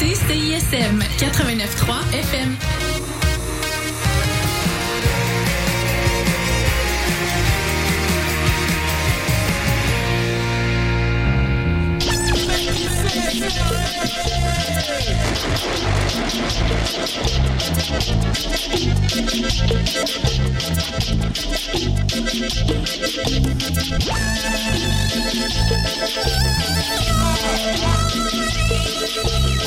écoutez CISM 89.3 FM. «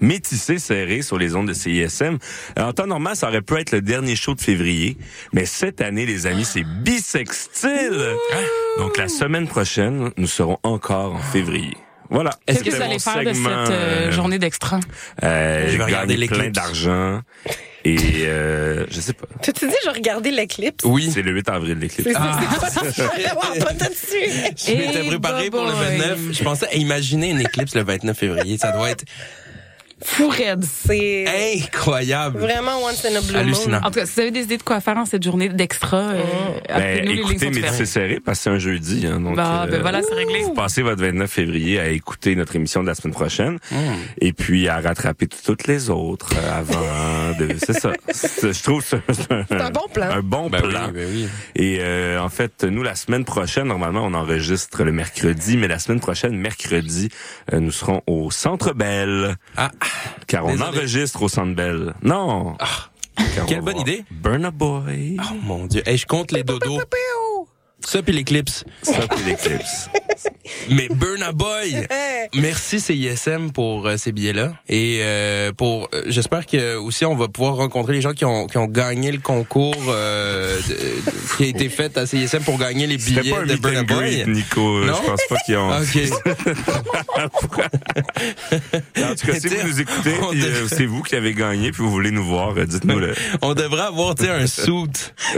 Métissé serré sur les ondes de CISM. Euh, En temps normal, ça aurait pu être le dernier show de février, mais cette année, les amis, c'est bisextile. Donc la semaine prochaine, nous serons encore en février. Voilà. Est-ce que vous allez faire de cette euh, euh, journée d'extra? euh, Je vais regarder gagner plein d'argent et euh, je sais pas. T'as-tu dit, je regardais l'éclipse? Oui. C'est le 8 avril l'éclipse. Suite. Je m'étais préparé pour le boy. 29. Je pensais à imaginer une éclipse le 29 février. Ça doit être Fou raide. C'est incroyable. vraiment once in a blue Hallucinant. moon. En tout cas, si vous avez des idées de quoi faire en cette journée d'extra, euh, Ben, les lignes écoutez. Métissé serré parce que c'est un jeudi. Hein, donc, Bah, ben euh, voilà, c'est réglé. Vous passez votre 29 février à écouter notre émission de la semaine prochaine Hmm. et puis à rattraper toutes les autres euh, avant. de, c'est ça. C'est- Je trouve c'est un, C'est un bon plan. Un bon Ben plan. oui, ben oui. Et euh, en fait, nous, la semaine prochaine, normalement, on enregistre le mercredi, mais la semaine prochaine, mercredi, euh, nous serons au Centre Bell. Ah, Car on Désolé. enregistre au Centre Bell. Non! Quelle bonne voir idée. Burna Boy. oh mon Dieu. Hey, je compte les dodos. Ça puis l'éclipse. Ça, puis l'éclipse. Mais Burna Boy. Merci CISM pour euh, ces billets-là et euh, pour euh, j'espère que aussi on va pouvoir rencontrer les gens qui ont qui ont gagné le concours euh, de- de- qui a été fait à CISM pour gagner les billets pas un de Burna Boy. Nico. Non? Je pense pas qu'ils ont... OK. En tout cas, si vous nous écoutez, euh, c'est vous qui avez gagné, puis vous voulez nous voir, dites-nous le. On devrait avoir tu sais un suit,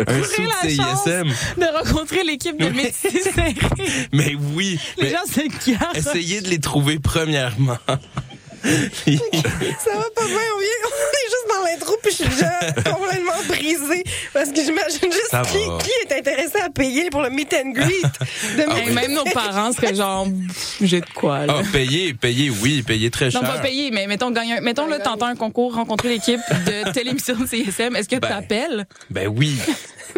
un suit. CISM. De rencontrer l'équipe de. Mais oui, Les mais gens se essayez de les trouver premièrement. Ça va pas bien, on, vient, on est juste dans l'intro puis je suis déjà complètement brisée parce que j'imagine juste qui, est intéressé à payer pour le meet and greet de Ah même nos parents seraient genre, j'ai de quoi, là. Ah, payer, payer, oui, payer très cher. Non, pas payer, mais mettons, gagner un- mettons, là, t'entends un concours, rencontrer l'équipe de telle émission de CSM. Est-ce que Ben. t'appelles? Ben oui,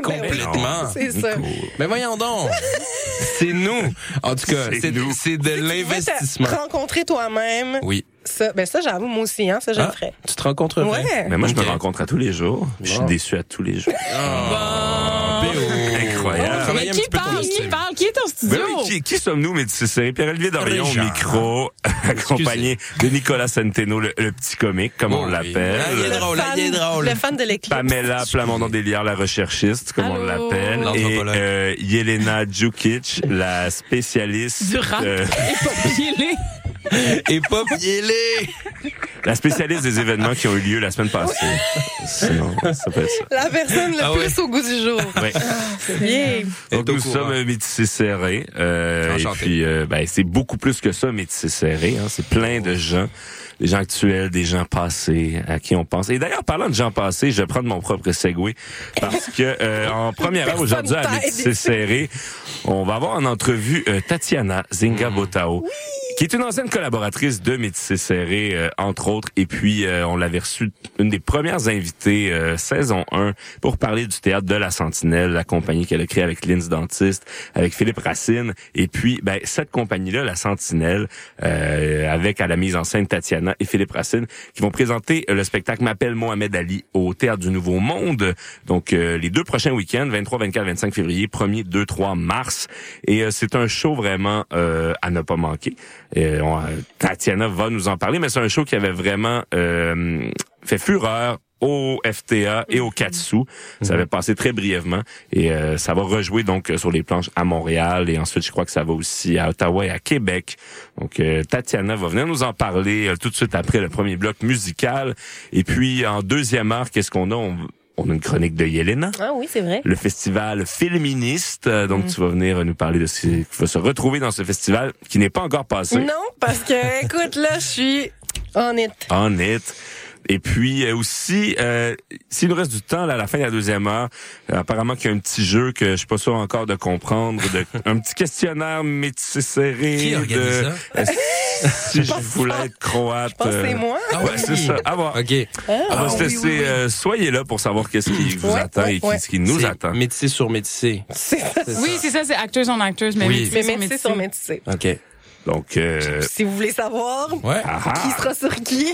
complètement. C'est ça. Nico. Mais voyons donc. C'est nous. En tout cas, C'est c'est nous. c'est de l'investissement. rencontrer toi-même. Oui. Ça, ben ça, j'avoue, moi aussi, hein, ça, je le Ah, ferais. tu te rencontrerais? Ouais. Mais moi, je Ok. me rencontre à tous les jours. Je suis déçu à tous les jours. Ah, Béo. Incroyable. Travailler Mais un qui petit peu ton parle? Qui style. parle? Qui est au Ben studio? oui, qui, qui sommes-nous, Métis serré? Pierre-Olivier Dorion au Richard. micro, accompagné de Nicolas Centeno, le, le petit comique, comme on Oh oui. l'appelle. Ah, il est Le drôle, fan- il est drôle. Le fan de l'éclipse. Pamela Plamondon Delière, la recherchiste, comme on Allô? l'appelle. Et L'anthropologue. euh, Yelena Djukic, la spécialiste. Du rap. euh, Et pas pilé. Et pas les. la spécialiste des événements qui ont eu lieu la semaine passée. Sinon, ça peut être ça. La personne le Ah plus ouais. au goût du jour. Ouais. C'est bien. Donc nous courant. sommes métissés serrés. Euh, et puis euh, ben, c'est beaucoup plus que ça, métissés serrés. Hein. C'est plein de gens. Des gens actuels, des gens passés à qui on pense. Et d'ailleurs, parlant de gens passés, je vais prendre mon propre segway parce que euh, en première heure aujourd'hui à. Métissés serrés, on va avoir en entrevue euh, Tatiana Zinga Botao. Qui est une ancienne collaboratrice de Métissés Serrés, euh, entre autres. Et puis, euh, on l'avait reçue une des premières invitées, euh, saison 1, pour parler du théâtre de la Sentinelle, la compagnie qu'elle a créée avec Linz Dentiste, avec Philippe Racine. Et puis, ben, cette compagnie-là, la Sentinelle, euh, avec à la mise en scène Tatiana et Philippe Racine, qui vont présenter euh, le spectacle M'appelle Mohamed Ali au Théâtre du Nouveau Monde. Donc, euh, les deux prochains week-ends, 23, 24, 25 février, 1er, 2, 3 mars. Et euh, c'est un show vraiment à ne pas manquer. Tatiana va nous en parler, mais c'est un show qui avait vraiment fait fureur au FTA et au Katsu. Ça avait passé très brièvement et euh, ça va rejouer donc sur les planches à Montréal et ensuite je crois que ça va aussi à Ottawa et à Québec. Donc euh, Tatiana va venir nous en parler euh, tout de suite après le premier bloc musical et puis en deuxième heure qu'est-ce qu'on a? On- on a une chronique de Yelena. Ah oui, c'est vrai. Le festival féministe, euh, donc tu vas venir nous parler de ce qui va se retrouver dans ce festival qui n'est pas encore passé. Non, parce que, écoute, là, je suis honnête. Honnête. Et puis euh, aussi, euh, s'il nous reste du temps là, à la fin de la deuxième heure, euh, apparemment qu'il y a un petit jeu que je suis pas sûr encore de comprendre, de, un petit questionnaire métissé serré. Qui organise de, ça? euh, si je voulais être croate. Je pense que c'est euh, moi. Ah Ouais, oui. c'est ça. À voir. OK. On va se oui, laisser, oui, oui. euh, soyez là pour savoir qu'est-ce qui vous Ouais, attend ouais, et qui- ouais. ce qui nous attend. Métissé sur métissé. C'est ça. Oui, c'est ça, c'est acteurs on acteurs, mais métissé sur métissé. OK. Donc, euh, Si vous voulez savoir Ouais. ah, ah. qui sera sur qui,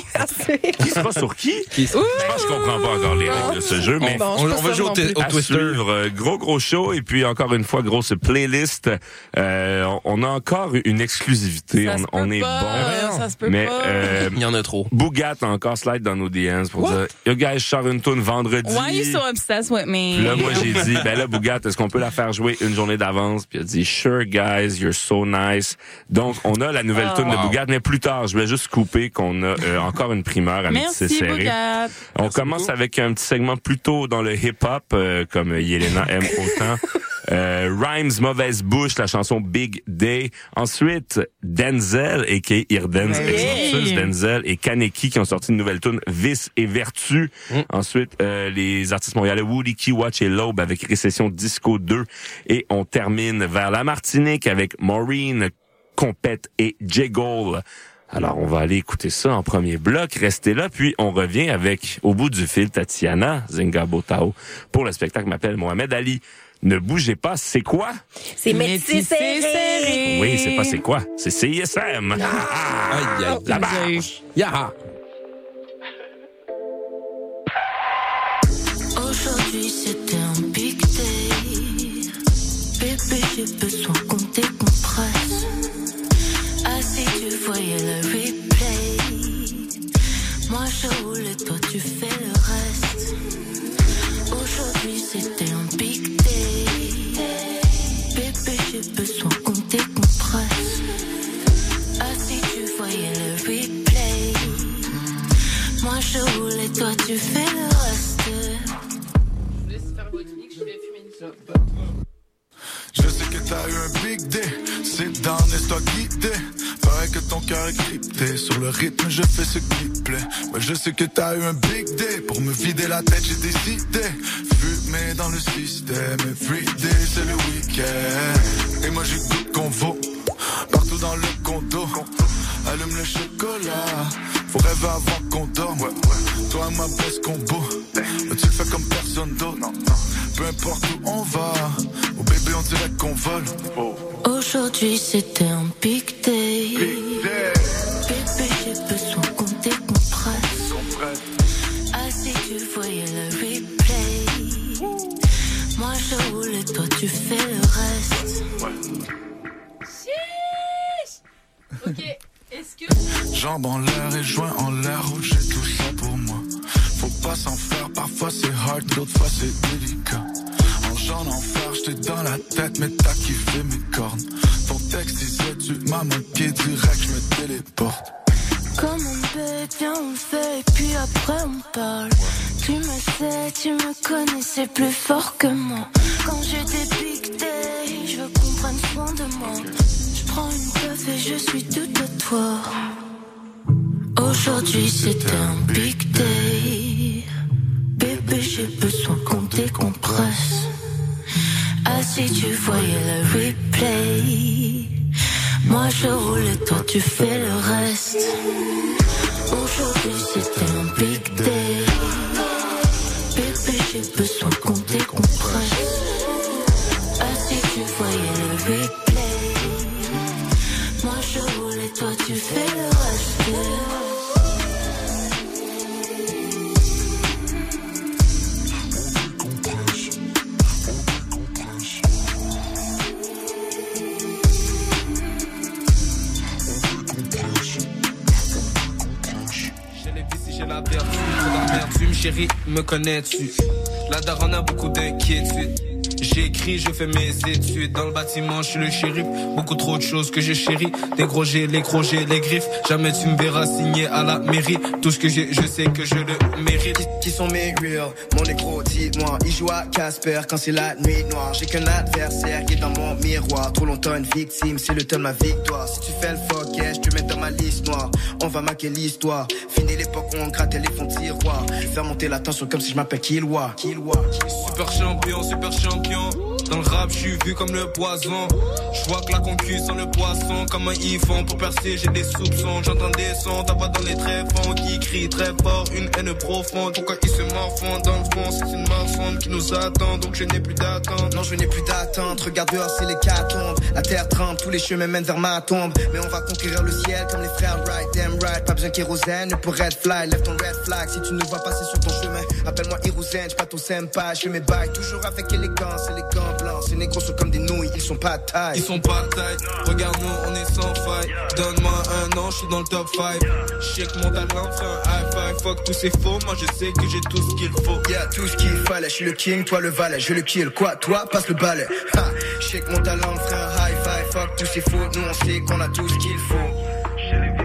qui sera sur qui? Qui- Je pense comprends pas encore les règles de ce jeu, mais on, on pas va jouer au, au Twister. suivre. Euh, Gros, gros show. Et puis, encore une fois, grosse playlist. Euh, on- on a encore une exclusivité. Ça On, on peut est pas, bon. Ça se peut Mais pas. euh, Il y en a trop. Bougat a encore slide dans nos DMs pour What? dire Yo guys, je sors une tune vendredi. Why you so obsessed with me? Là, moi, j'ai dit, ben là, Bougat, est-ce qu'on peut la faire jouer une journée d'avance? Puis il a dit, sure, guys, you're so nice. Donc, on a la nouvelle Oh. tune de. Bougat, mais plus tard, je vais juste couper qu'on a euh, encore une primeur à Merci, serré. On commence avec un petit segment plutôt dans le hip-hop, euh, comme Yelena aime autant. Euh, Rhymes, Mauvaise Bouche, la chanson Big Day. Ensuite, Denzel, a.k.a. Irdens, Oui. Exorcist, Denzel et Kaneki qui ont sorti une nouvelle tune Vice et Vertu. Ensuite, euh, les artistes montréalais Woody Key Watch et Lobe avec Récession Disco 2. Et on termine vers la Martinique avec Maureen, Compète et Jiggle. Alors, on va aller écouter ça en premier bloc. Restez là, puis on revient avec, au bout du fil, Tatiana Zinga Botao pour le spectacle m'appelle Mohamed Ali. Ne bougez pas, c'est quoi? C'est Métissé serré. Oui, c'est pas c'est quoi? C'est CISM. Ah, eu- barge. Yeah. Aujourd'hui c'était un big day Bébé j'ai besoin je roule et toi tu fais le reste Je sais que t'as eu un big day, sit down, laisse-toi guider. Paraît que ton cœur est crypté, sur le rythme je fais ce qui plaît. Ouais, je sais que t'as eu un big day, pour me vider la tête j'ai décidé. Fumer dans le système, every day c'est le week-end. Et moi j'ai goût qu'on vaut, partout dans le condo. Allume le chocolat, faut rêver avant qu'on dorme. Toi et moi best combo, mais tu le fais comme personne d'autre. Peu importe où on va, oh bébé on dirait qu'on vole. Aujourd'hui c'était un big day. Bébé, j'ai besoin qu'on décompresse. Ah, si tu voyais le replay. Moi je roule et toi tu fais le reste. OK. Jambes en l'air et joints en l'air, oh, j'ai tout ça pour moi. Faut pas s'en faire, parfois c'est hard, d'autres fois c'est délicat. En jaune en fer, j'étais dans la tête, mais t'as kiffé mes cornes. Ton texte disait, tu m'as manqué direct, je me téléporte. Comme on bête, viens on fait et puis après on parle. Tu me sais, tu me connais, c'est plus fort que moi. Quand j'ai days, je veux qu'on prenne soin de moi. Je prends une puff et je suis toute à toi. Aujourd'hui c'était un big day. Bébé, j'ai besoin qu'on décompresse. Ah, si tu voyais le replay. Moi je roule et toi tu fais le reste. Aujourd'hui c'était un big day. Bébé, j'ai besoin qu'on décompresse. Ah, si tu voyais le replay. Moi je roule et toi tu fais le reste. Chérie, me connais-tu? La daronne a beaucoup d'inquiétude. J'écris, je fais mes études dans le bâtiment, je suis le shérif. Beaucoup trop de choses que j'ai chéri. Des gros G, les gros G, les griffes. Jamais tu me verras signer à la mairie. Tout ce que j'ai, je sais que je le mérite. Qui, sont mes real Mon négro, dis-moi, il joue à Casper quand c'est la nuit noire. J'ai qu'un adversaire qui est dans mon miroir. Trop longtemps une victime, c'est le temps de ma victoire. Si tu fais le fuck, je te mets dans ma liste noire. On va marquer l'histoire. Fini l'époque où on grattait les fonds de tiroir. Faire monter la tension comme si je m'appelle Kilwa. Kilwa. Super champion, super champion. champion. Dans le rap, je suis vu comme le poison. Je vois que la concu sans le poisson. Comment ils font pour percer, j'ai des soupçons. J'entends des sons, t'as pas dans les tréfonds qui crient très fort, une haine profonde. Pourquoi ils se morfondent dans le fond? C'est une mort sombre qui nous attend, donc je n'ai plus d'attente. Non, je n'ai plus d'attente. Regarde dehors, c'est les tombent. La terre tremble, tous les chemins mènent vers ma tombe. Mais on va conquérir le ciel comme les frères Wright, damn right. Pas besoin kérosène pour red fly. Lève ton red flag si tu ne vois pas, c'est sur ton chemin. Appelle-moi Hiruzen, j'suis pas ton sympa. Je fais mes bails toujours avec élégance, élégant blanc. Ces négros sont comme des nouilles, ils sont pas taille. Ils sont pas taille, regarde nous, on est sans faille. Donne-moi un an, je suis dans le top 5. Check mon talent, fais un high five. Fuck tous ces faux, moi je sais que j'ai tout ce qu'il faut. Yeah, tout ce qu'il fallait. Je suis le king, toi le valet. Je le kill, quoi, toi, passe le balai. Ha, check mon talent, un high five. Fuck tous ces faux, nous on sait qu'on a tout ce qu'il faut.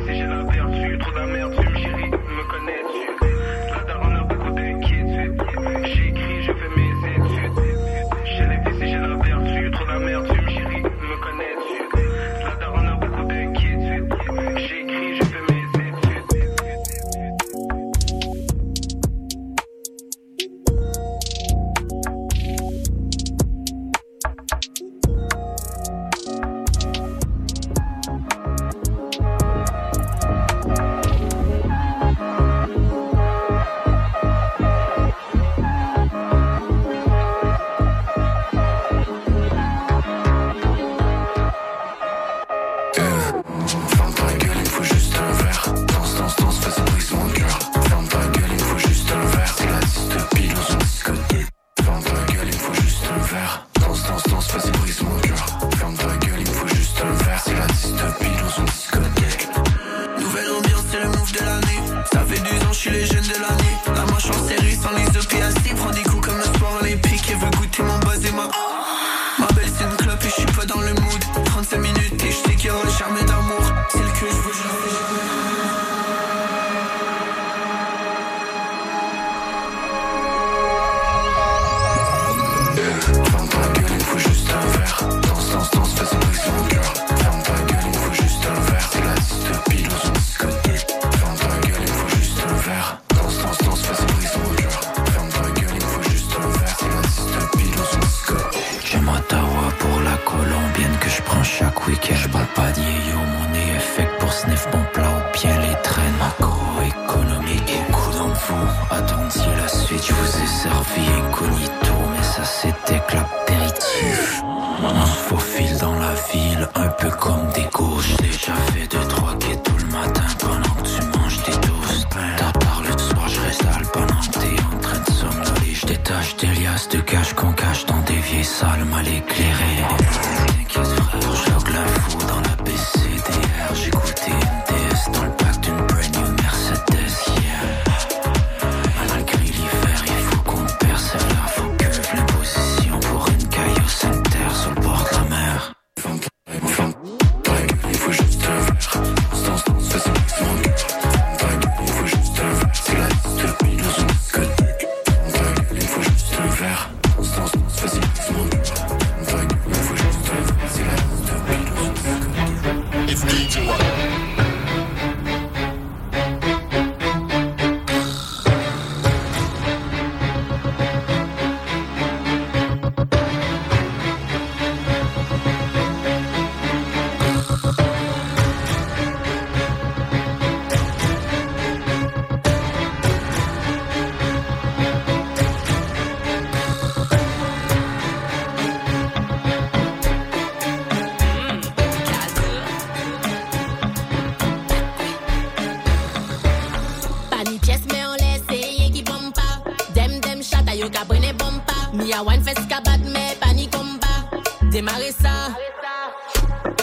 A one fest ka bat, mais pas ni combat. Démarrer ça.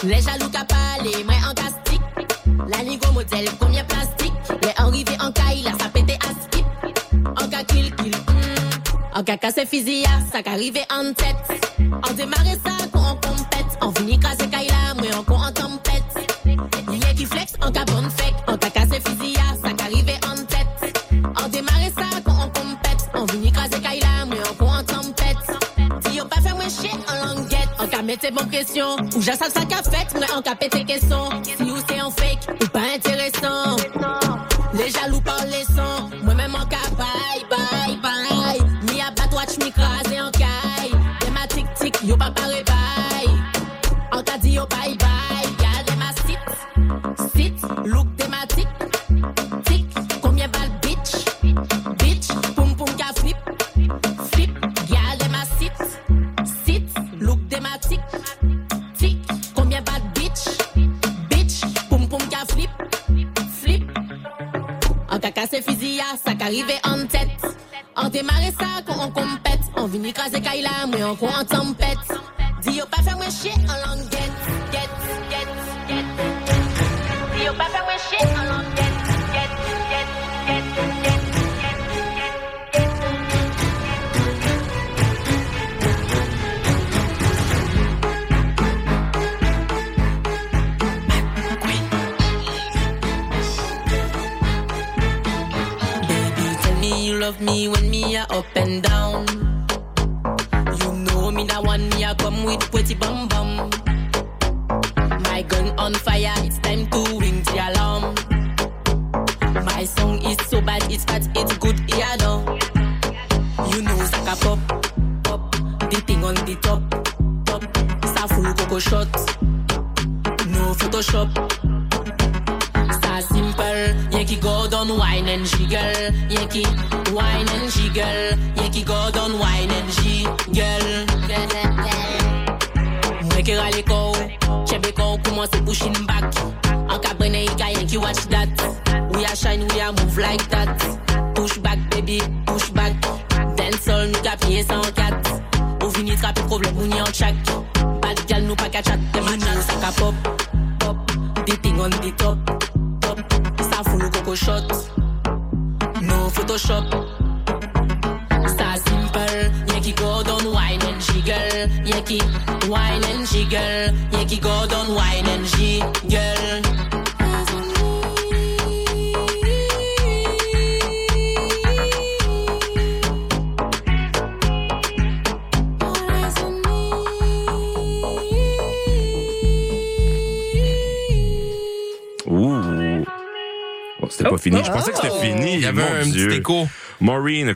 Les jaloux ka parler, moi en castique. La nigo modèle, combien plastique. Les arrivés en caille, là ça pète à skip. En cas kill kill. mm. En caca c'est fusil, ça qu'arrive en tête. Question. Ou j'ai ça ça qu'a fait, mais en cas pété question. Si ou c'est en fake, ou pas intéressant. Les jaloux parlent les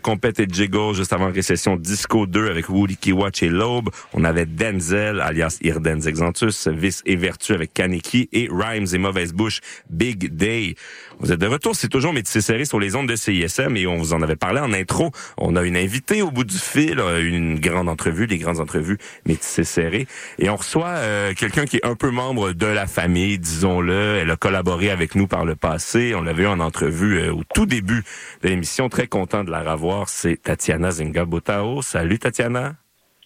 Compète et Jiggle, juste avant récession Disco 2 avec Woody Kiwatch et Lobe. On avait Denzel, alias Irden Exantus, Vice et Vertu avec Kaneki et Rhymes et Mauvaise Bouche, Big Day. Vous êtes de retour, c'est toujours Métis Serré sur les ondes de CISM et on vous en avait parlé en intro. On a une invitée au bout du fil, euh, une grande entrevue, des grandes entrevues Métis Serré. Et on reçoit euh, quelqu'un qui est un peu membre de la famille, disons-le. Elle a collaboré avec nous par le passé. On l'avait eu en entrevue euh, au tout début de l'émission. Très content de la revoir. C'est Tatiana Zingabotao. Salut Tatiana.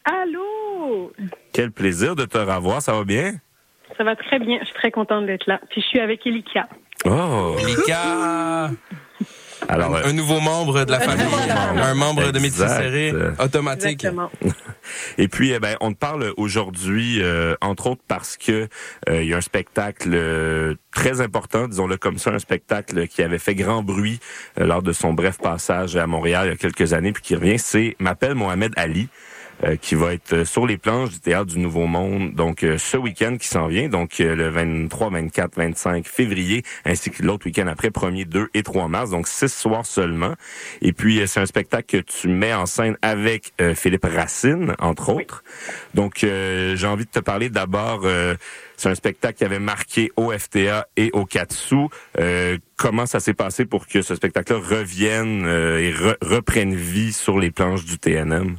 Allô? Quel plaisir de te revoir. Ça va bien? Ça va très bien. Je suis très contente d'être là. Puis je suis avec Elika. Oh! Lika! Alors, un, un nouveau membre de la famille, membre. un membre de Métis. Serré, automatique. Exactement. Et puis, eh ben, on te parle aujourd'hui, euh, entre autres, parce que euh, il y a un spectacle euh, très important, disons-le comme ça, un spectacle qui avait fait grand bruit euh, lors de son bref passage à Montréal il y a quelques années, puis qui revient. C'est M'appelle Mohamed Ali. Euh, qui va être euh, sur les planches du théâtre du Nouveau Monde donc euh, ce week-end qui s'en vient donc euh, le 23 24 25 février ainsi que l'autre week-end après 1er 2 et 3 mars donc six soirs seulement et puis euh, c'est un spectacle que tu mets en scène avec euh, Philippe Racine entre autres donc euh, j'ai envie de te parler d'abord euh, c'est un spectacle qui avait marqué au FTA et au Katsu. Euh, comment ça s'est passé pour que ce spectacle-là revienne euh, et re- reprenne vie sur les planches du TNM?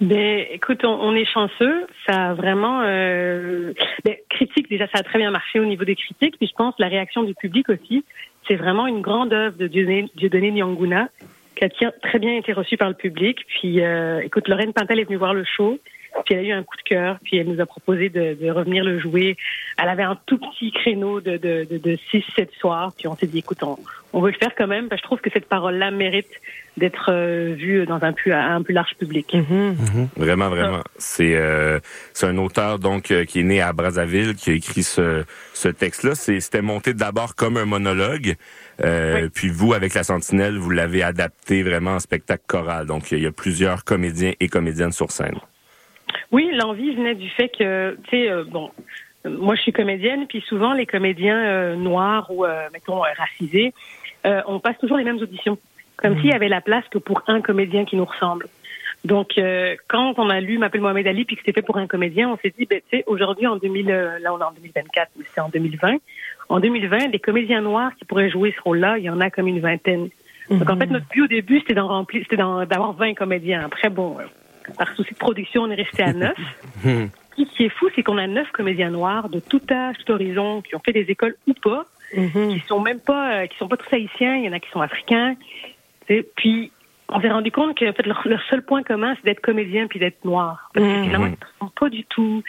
Ben, écoute, on, on est chanceux. Ça a vraiment, euh, ben, critique déjà, ça a très bien marché au niveau des critiques. Puis je pense la réaction du public aussi. C'est vraiment une grande œuvre de Dieudonné, Dieudonné Nyanguna qui a très bien été reçue par le public. Puis, euh, écoute, Lorraine Pintel est venue voir le show. Puis elle a eu un coup de cœur, puis elle nous a proposé de, de revenir le jouer. Elle avait un tout petit créneau de, de, de, de 6-7 soirs, puis on s'est dit, écoute, on, on veut le faire quand même, parce que je trouve que cette parole-là mérite d'être euh, vue dans un plus, un plus large public. Vraiment, vraiment. C'est euh, c'est un auteur donc euh, qui est né à Brazzaville qui a écrit ce, ce texte-là. C'est- C'était monté d'abord comme un monologue, euh, puis vous avec la Sentinelle, vous l'avez adapté vraiment en spectacle choral. Donc il y a plusieurs comédiens et comédiennes sur scène. Oui, l'envie venait du fait que, tu sais, euh, bon, moi je suis comédienne, puis souvent les comédiens euh, noirs ou, euh, mettons, racisés, euh, on passe toujours les mêmes auditions, comme s'il y avait la place que pour un comédien qui nous ressemble. Donc, euh, quand on a lu M'appelle Mohamed Ali, puis que c'était fait pour un comédien, on s'est dit, ben, tu sais, aujourd'hui, en 2000, euh, là on est en 2024, mais c'est en 2020, en 2020, les comédiens noirs qui pourraient jouer ce rôle-là, il y en a comme une vingtaine. Donc, en fait, notre but au début, c'était d'en remplir, c'était d'avoir 20 comédiens. Après, bon, euh, par souci de production, on est resté à 9. Ce qui est fou, c'est qu'on a neuf comédiens noirs de tout âge, tout horizon, qui ont fait des écoles ou pas, qui sont même pas, euh, qui sont pas tous haïtiens. Il y en a qui sont africains. Puis on s'est rendu compte que en fait, leur, leur seul point commun, c'est d'être comédien puis d'être noir. Parce que finalement, ils ne sont pas du tout.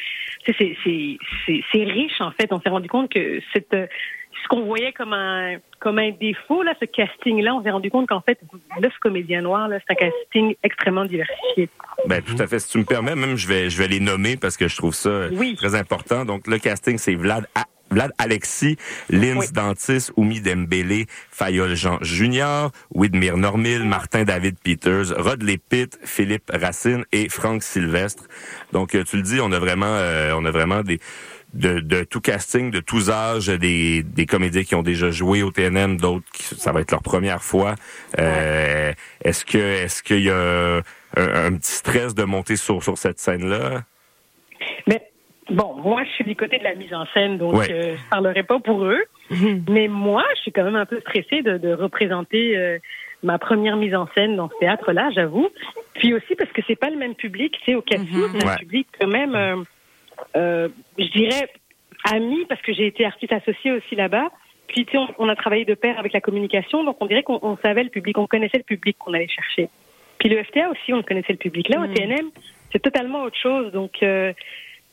Tu sais, C'est c'est- c'est- c'est riche en fait. On s'est rendu compte que cette euh, ce qu'on voyait comme un comme un défaut là, ce casting là, on s'est rendu compte qu'en fait, neuf comédiens noirs là, c'est un casting extrêmement diversifié. Ben tout à fait. Si tu me permets, même je vais je vais les nommer parce que je trouve ça euh, très important. Donc le casting c'est Vlad A- Vlad Alexis, Linz Dantis, Oumi Dembélé, Fayol Jean Junior, Widmir Normil, Martin David Peters, Rod Lepitt, Philippe Racine et Franck Sylvestre. Donc euh, tu le dis, on a vraiment euh, on a vraiment des de, de tout casting, de tous âges, des, des comédiens qui ont déjà joué au TNM, d'autres qui ça va être leur première fois. Euh, Est-ce que est-ce qu'il y a un, un petit stress de monter sur sur cette scène là Mais bon, moi, je suis du côté de la mise en scène, donc Ouais. euh, je parlerai pas pour eux. Mais moi, je suis quand même un peu stressée de, de représenter euh, ma première mise en scène dans ce théâtre-là, j'avoue. Puis aussi parce que c'est pas le même public, tu sais, au Cassou, c'est un Ouais. public quand même, euh, je dirais, ami, parce que j'ai été artiste associée aussi là-bas. Puis, tu sais, on, on a travaillé de pair avec la communication, donc on dirait qu'on on savait le public, on connaissait le public qu'on allait chercher. Puis le FTA aussi, on connaissait le public. Là, au TNM, c'est totalement autre chose. Donc, euh,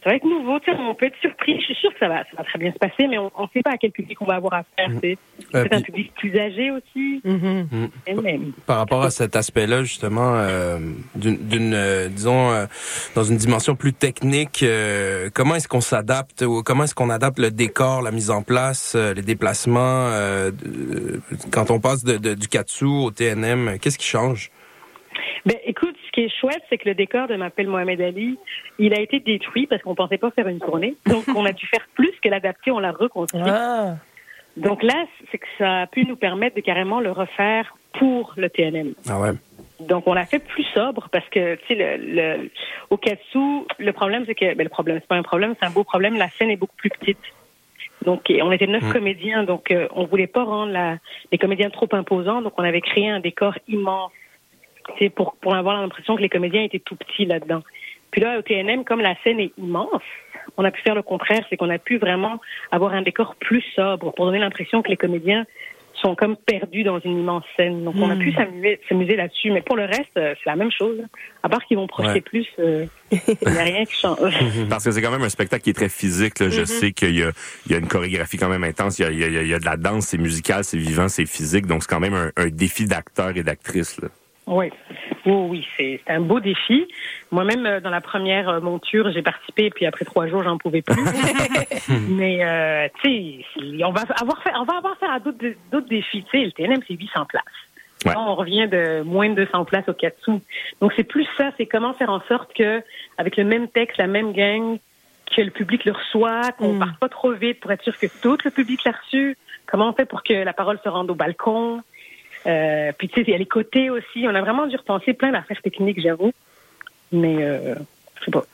ça va être nouveau. Tu sais, on peut être surpris. Je suis sûre que ça va, ça va très bien se passer, mais on ne sait pas à quel public on va avoir affaire. C'est Euh, c'est un public plus âgé aussi. Mm. Et même. Par rapport à cet aspect-là, justement, euh, d'une, d'une, euh, disons, euh, dans une dimension plus technique, euh, comment est-ce qu'on s'adapte ou comment est-ce qu'on adapte le décor, la mise en place, euh, les déplacements, euh, quand on passe de, de- du Katsu au TNM, qu'est-ce qui change? Ben, écoute, ce qui est chouette, c'est que le décor de M'appelle Mohamed Ali, il a été détruit parce qu'on pensait pas faire une tournée. Donc, on a dû faire plus que l'adapter, on l'a reconstruit. Donc là, c'est que ça a pu nous permettre de carrément le refaire pour le TNM. Ah ouais. Donc, on l'a fait plus sobre parce que, tu sais, le, le, au Katsu, le problème, c'est que, ben, le problème, c'est pas un problème, c'est un beau problème, la scène est beaucoup plus petite. Donc, on était neuf Mm. comédiens, donc euh, on voulait pas rendre la, les comédiens trop imposants, donc on avait créé un décor immense, c'est pour pour avoir l'impression que les comédiens étaient tout petits là-dedans. Puis là, au TNM, comme la scène est immense, on a pu faire le contraire, c'est qu'on a pu vraiment avoir un décor plus sobre pour donner l'impression que les comédiens sont comme perdus dans une immense scène. Donc on a Hmm. pu s'amuser s'amuser là-dessus, mais pour le reste, euh, c'est la même chose. À part qu'ils vont projeter Ouais. plus, euh, il n'y a rien qui change. Parce que c'est quand même un spectacle qui est très physique. Là. Je Mhm. sais qu'il y a, il y a une chorégraphie quand même intense. Il y a, il y a- il y a de la danse, c'est musical, c'est vivant, c'est physique. Donc c'est quand même un, un défi d'acteur et d'actrice. là. Oui, oui, oui, c'est un beau défi. Moi-même, euh, dans la première euh, monture, j'ai participé, puis après trois jours, j'en pouvais plus. Mais euh, tu sais, on va avoir fait, on va avoir faire à d'autres défis. Tu sais, le TNM c'est 800 places. Là, on revient de moins de 200 places au Katsu. Donc c'est plus ça, c'est comment faire en sorte que avec le même texte, la même gang, que le public le reçoit, qu'on parte pas trop vite pour être sûr que tout le public l'a reçu. Comment on fait pour que la parole se rende au balcon? Euh, puis tu sais, il y a les côtés aussi. On a vraiment dû repenser plein d'affaires techniques, j'avoue. Mais euh, je sais pas.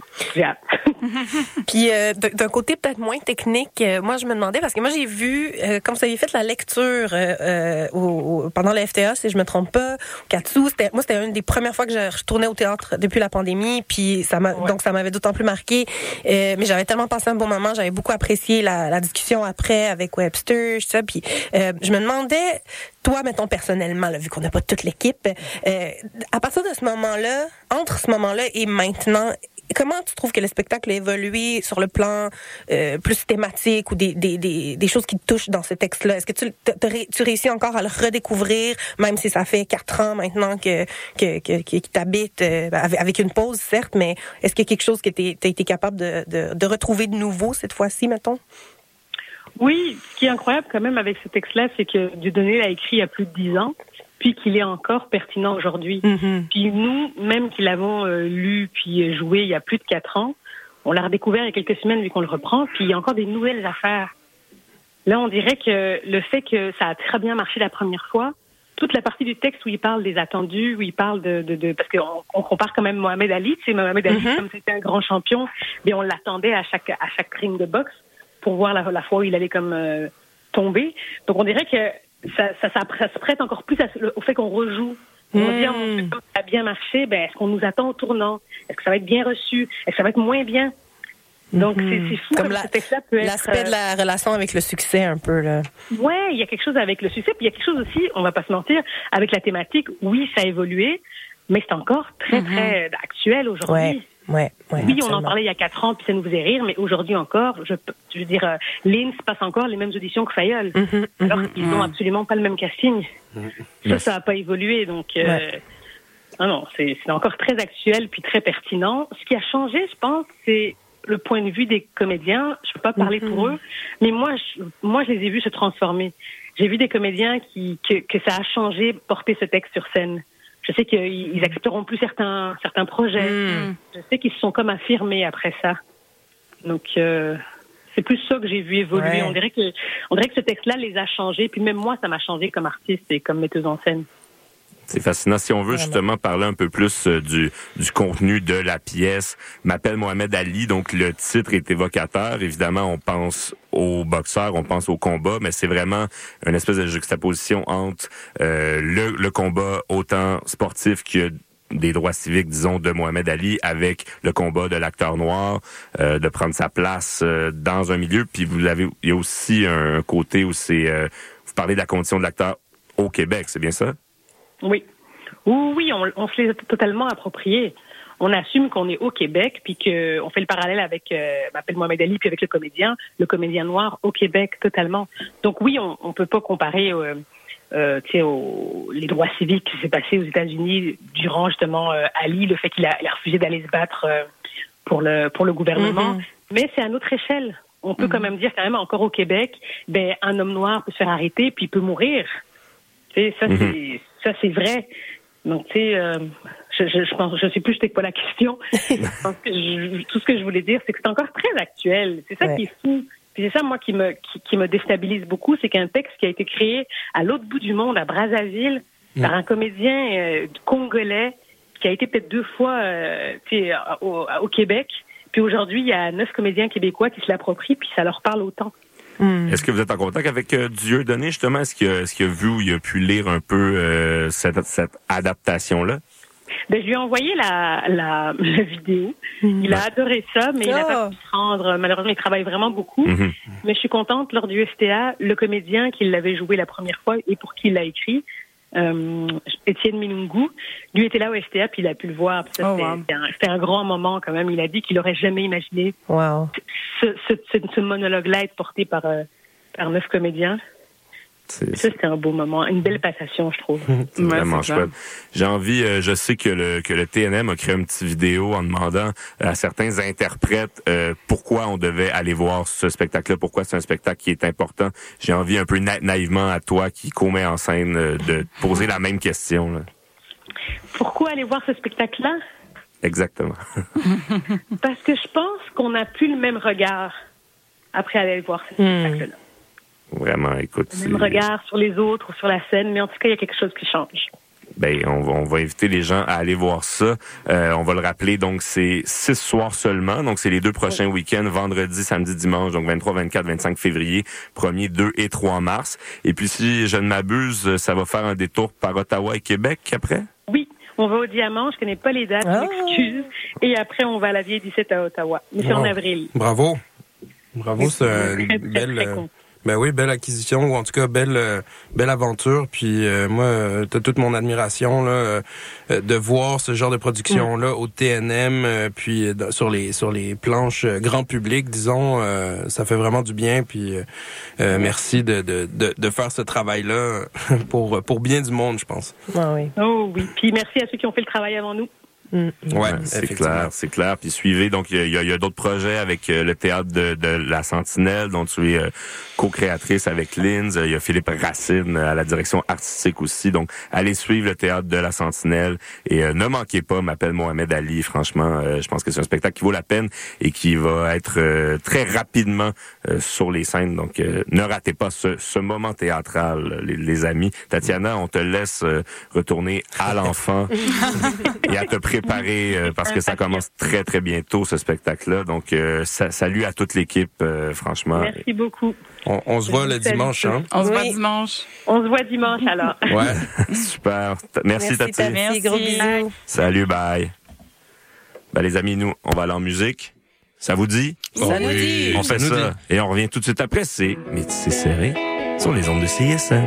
Puis euh, d'un côté peut-être moins technique, euh, moi je me demandais parce que moi j'ai vu euh, comme vous aviez fait la lecture euh, euh, au, au- pendant le FTA si je me trompe pas, au Katsu, c'était moi c'était une des premières fois que je retournais au théâtre depuis la pandémie, puis ça m'a donc ça m'avait d'autant plus marqué. Euh, mais j'avais tellement passé un bon moment, j'avais beaucoup apprécié la, la discussion après avec Webster, tout ça. Puis euh, je me demandais toi, mettons personnellement, là, vu qu'on n'a pas toute l'équipe, euh, à partir de ce moment-là, entre ce moment-là et maintenant, comment tu trouves que le spectacle a évolué sur le plan euh, plus thématique ou des, des, des, choses qui te touchent dans ce texte-là? Est-ce que tu, tu réussis encore à le redécouvrir, même si ça fait quatre ans maintenant que, que, que, que- t'habite, euh, avec, une pause, certes, mais est-ce qu'il y a quelque chose que tu as été capable de, de, de retrouver de nouveau cette fois-ci, mettons? Oui, ce qui est incroyable quand même avec ce texte-là, c'est que Dieudonné l'a écrit il y a plus de dix ans, puis qu'il est encore pertinent aujourd'hui. Puis nous, même qui l'avons euh, lu puis joué il y a plus de quatre ans, on l'a redécouvert il y a quelques semaines vu qu'on le reprend, puis il y a encore des nouvelles affaires. Là, on dirait que le fait que ça a très bien marché la première fois, toute la partie du texte où il parle des attendus, où il parle de, de, de parce qu'on on compare quand même Mohamed Ali, tu sais, Mohamed Ali, comme c'était un grand champion, mais on l'attendait à chaque à chaque ring de boxe pour voir la, la fois où il allait comme euh, tomber. Donc on dirait que ça, ça, ça, ça se prête encore plus à au fait qu'on rejoue. On Mm. dit, Dieu, comme ça a bien marché, ben, est-ce qu'on nous attend au tournant? Est-ce que ça va être bien reçu? Est-ce que ça va être moins bien? Donc, c'est c'est fou Comme comme, la- ce texte-là peut être... L'aspect de euh, la relation avec le succès, un peu, là. Ouais, il y a quelque chose avec le succès, puis il y a quelque chose aussi, on va pas se mentir, avec la thématique. Oui, ça a évolué, mais c'est encore très, très euh, actuel aujourd'hui. Ouais, ouais, ouais. oui, on en parlait il y a quatre ans, puis ça nous faisait rire, mais aujourd'hui encore, je, veux dire, euh, Lynn se passe encore les mêmes auditions que Fayol, Mhm, alors qu'ils n'ont absolument pas le même casting. Ça, ça n'a pas évolué, donc... euh, Ouais. Non, non, c'est c'est encore très actuel puis très pertinent. Ce qui a changé, je pense, c'est le point de vue des comédiens. Je peux pas parler pour eux, mais moi, je, moi, je les ai vus se transformer. J'ai vu des comédiens qui que, que ça a changé porter ce texte sur scène. Je sais qu'ils ils exploreront plus certains certains projets. Je sais qu'ils se sont comme affirmés après ça. Donc euh, c'est plus ça que j'ai vu évoluer. Ouais. On dirait que on dirait que ce texte-là les a changés. Puis même moi, ça m'a changé comme artiste et comme metteuse en scène. C'est fascinant. Si on veut justement parler un peu plus euh, du, du contenu de la pièce, m'appelle Mohamed Ali, donc le titre est évocateur. Évidemment, on pense au boxeur, on pense au combat, mais c'est vraiment une espèce de juxtaposition entre euh, le, le combat autant sportif que des droits civiques, disons, de Mohamed Ali avec le combat de l'acteur noir, euh, de prendre sa place euh, dans un milieu. Puis vous avez, il y a aussi un côté où c'est, euh, vous parlez de la condition de l'acteur au Québec, c'est bien ça? Oui. Oui, on, on se les a totalement appropriés. On assume qu'on est au Québec, puis qu'on fait le parallèle avec, euh, m'appelle Mohamed Ali, puis avec le comédien, le comédien noir au Québec totalement. Donc oui, on ne peut pas comparer euh, euh, les droits civiques qui s'est passé aux États-Unis durant justement euh, Ali, le fait qu'il a, refusé d'aller se battre euh, pour le pour le gouvernement. Mhm. Mais c'est à notre échelle. On peut quand même dire quand même encore au Québec, ben un homme noir peut se faire arrêter puis il peut mourir. Ça c'est ça c'est vrai. Donc tu sais, euh, je, je, je pense, je sais plus c'était quoi la question. Je pense que je- tout ce que je voulais dire, c'est que c'est encore très actuel. C'est ça Ouais. qui est fou. Puis c'est ça moi qui me qui, qui me déstabilise beaucoup, c'est qu'un texte qui a été créé à l'autre bout du monde, à Brazzaville, par un comédien euh, congolais qui a été peut-être deux fois euh, au Québec. Puis aujourd'hui, il y a neuf comédiens québécois qui se l'approprient, puis ça leur parle autant. Est-ce que vous êtes en contact avec euh, Dieu donné justement? Est-ce qu'il a, est-ce qu'il a vu ou il a pu lire un peu euh, cette, cette adaptation là Ben, je lui ai envoyé la, la, la vidéo. Il a adoré ça, mais il n'a pas pu se rendre. Malheureusement, il travaille vraiment beaucoup. Mhm. Mais je suis contente, lors du FTA, le comédien qui l'avait joué la première fois et pour qui il l'a écrit, euh, Étienne Minungu, lui était là au FTA, puis il a pu le voir. Oh, c'était- wow. un, grand moment quand même. Il a dit qu'il aurait jamais imaginé Wow. ce, ce, ce, ce monologue-là être porté par, euh, par neuf comédiens. Ça, c'était un beau moment, une belle passation, je trouve. C'est vraiment chouette. J'ai envie, euh, je sais que le, que le TNM a créé une petite vidéo en demandant à certains interprètes euh, pourquoi on devait aller voir ce spectacle-là, pourquoi c'est un spectacle qui est important. J'ai envie un peu na- naïvement à toi qui commet en scène euh, de te poser la même question. Là. Pourquoi aller voir ce spectacle-là? Exactement. Parce que je pense qu'on n'a plus le même regard après aller voir ce spectacle-là. Vraiment, écoute. Le même regard sur les autres ou sur la scène, mais en tout cas, il y a quelque chose qui change. Ben, on va, on va inviter les gens à aller voir ça. Euh, on va le rappeler, donc c'est six soirs seulement. Donc c'est les deux prochains week-ends, vendredi, samedi, dimanche, donc 23, 24, 25 février, 1er, 2 et 3 mars. Et puis si je ne m'abuse, ça va faire un détour par Ottawa et Québec après? Oui, on va au Diamant, je connais pas les dates, je m'excuse. Et après, on va à la vieille 17 à Ottawa. Mais c'est en avril. Bravo. Bravo, c'est une très, belle, très. Ben oui, belle acquisition ou en tout cas belle euh, belle aventure. Puis euh, moi, euh, t'as toute mon admiration là euh, de voir ce genre de production là au TNM, euh, puis sur les sur les planches grand public, disons, euh, ça fait vraiment du bien. Puis merci de, de de de faire ce travail là pour pour bien du monde, je pense. Ah oui. Oh oui. Puis merci à ceux qui ont fait le travail avant nous. Ouais, c'est clair, c'est clair. Puis suivez, donc il y a- il y a, d'autres projets avec euh, le théâtre de, de la Sentinelle, dont tu es euh, co-créatrice avec Linz. Il y a Philippe Racine euh, à la direction artistique aussi. Donc allez suivre le théâtre de la Sentinelle et euh, ne manquez pas, m'appelle Mohamed Ali. Franchement, euh, je pense que c'est un spectacle qui vaut la peine et qui va être euh, très rapidement euh, sur les scènes. Donc euh, ne ratez pas ce, ce moment théâtral, les, les amis. Tatiana, on te laisse euh, retourner à l'enfant et à te préparer euh, parce que ça commence très très bientôt ce spectacle-là. Donc euh, sa- salut à toute l'équipe, euh, franchement. Merci beaucoup. On, on se voit le dimanche, hein? On se voit dimanche. On se voit dimanche alors. Ouais, super. T- Merci, Tati. Tati. Merci. Gros bisous. Salut, bye. Ben les amis, nous, on va aller en musique. Ça vous dit? Ça nous dit. On fait Ça et on revient tout de suite après. C'est Métis serré sur les ondes de CISM.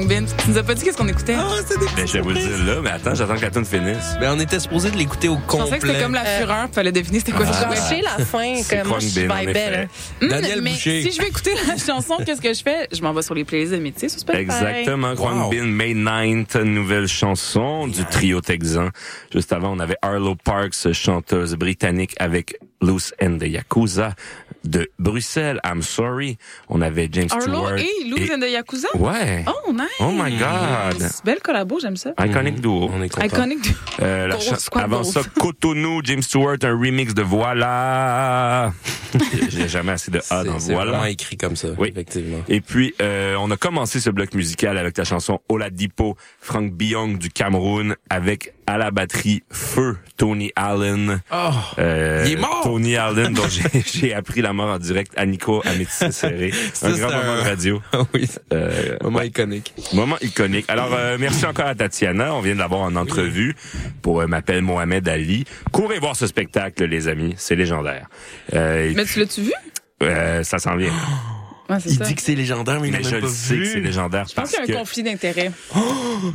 Bin. Tu nous as pas dit qu'est-ce qu'on écoutait? Ah, c'est des Ben, je vais vous le dire là, mais attends, j'attends que la tune finisse. Ben, on était supposé de l'écouter au Je complet. pensais que c'était comme la fureur, fallait deviner c'était quoi Ah. ça. Gâcher la fin, C'est comme moi, je effet. Hum, Daniel mais Boucher. si je veux écouter la chanson, qu'est-ce que je fais? Je m'en vais sur les playlists de métier sur Spotify. Exactement. Wow. Bin, May 9th, nouvelle chanson du trio texan. Juste avant, on avait Arlo Parks, chanteuse britannique avec Loose and the Yakuza de Bruxelles. I'm sorry. On avait James Arlo Stewart. et Lou et- de Yakuza? Ouais. Oh, nice. Oh my God. Belle collabo, j'aime ça. Iconic duo. On est content. Iconic. du- Euh, la avant ça, Cotonou, James Stewart, un remix de Voilà. J'ai jamais assez de A dans C'est c'est vraiment Voilà. écrit comme ça, Oui. effectivement. Et puis, euh, on a commencé ce bloc musical avec la chanson Oladipo, Frank Biong du Cameroun, avec à la batterie Feu, Tony Allen. Oh, Euh, Il est mort! Tony Allen, dont j'ai- j'ai appris la mort en direct à Nico à Métis Serré. Un grand un- moment de radio. oui, Euh, moment iconique. Moment iconique. Alors, euh, merci encore à Tatiana. On vient de l'avoir en entrevue pour euh, m'appelle Mohamed Ali. Courez voir ce spectacle, les amis. C'est légendaire. Euh, Mais tu l'as-tu vu? euh, ça s'en vient. Ouais, Il ça. dit que c'est légendaire, mais il Mais n'a je même le pas sais que c'est vu. légendaire Je pense parce qu'il y a que... un conflit d'intérêts.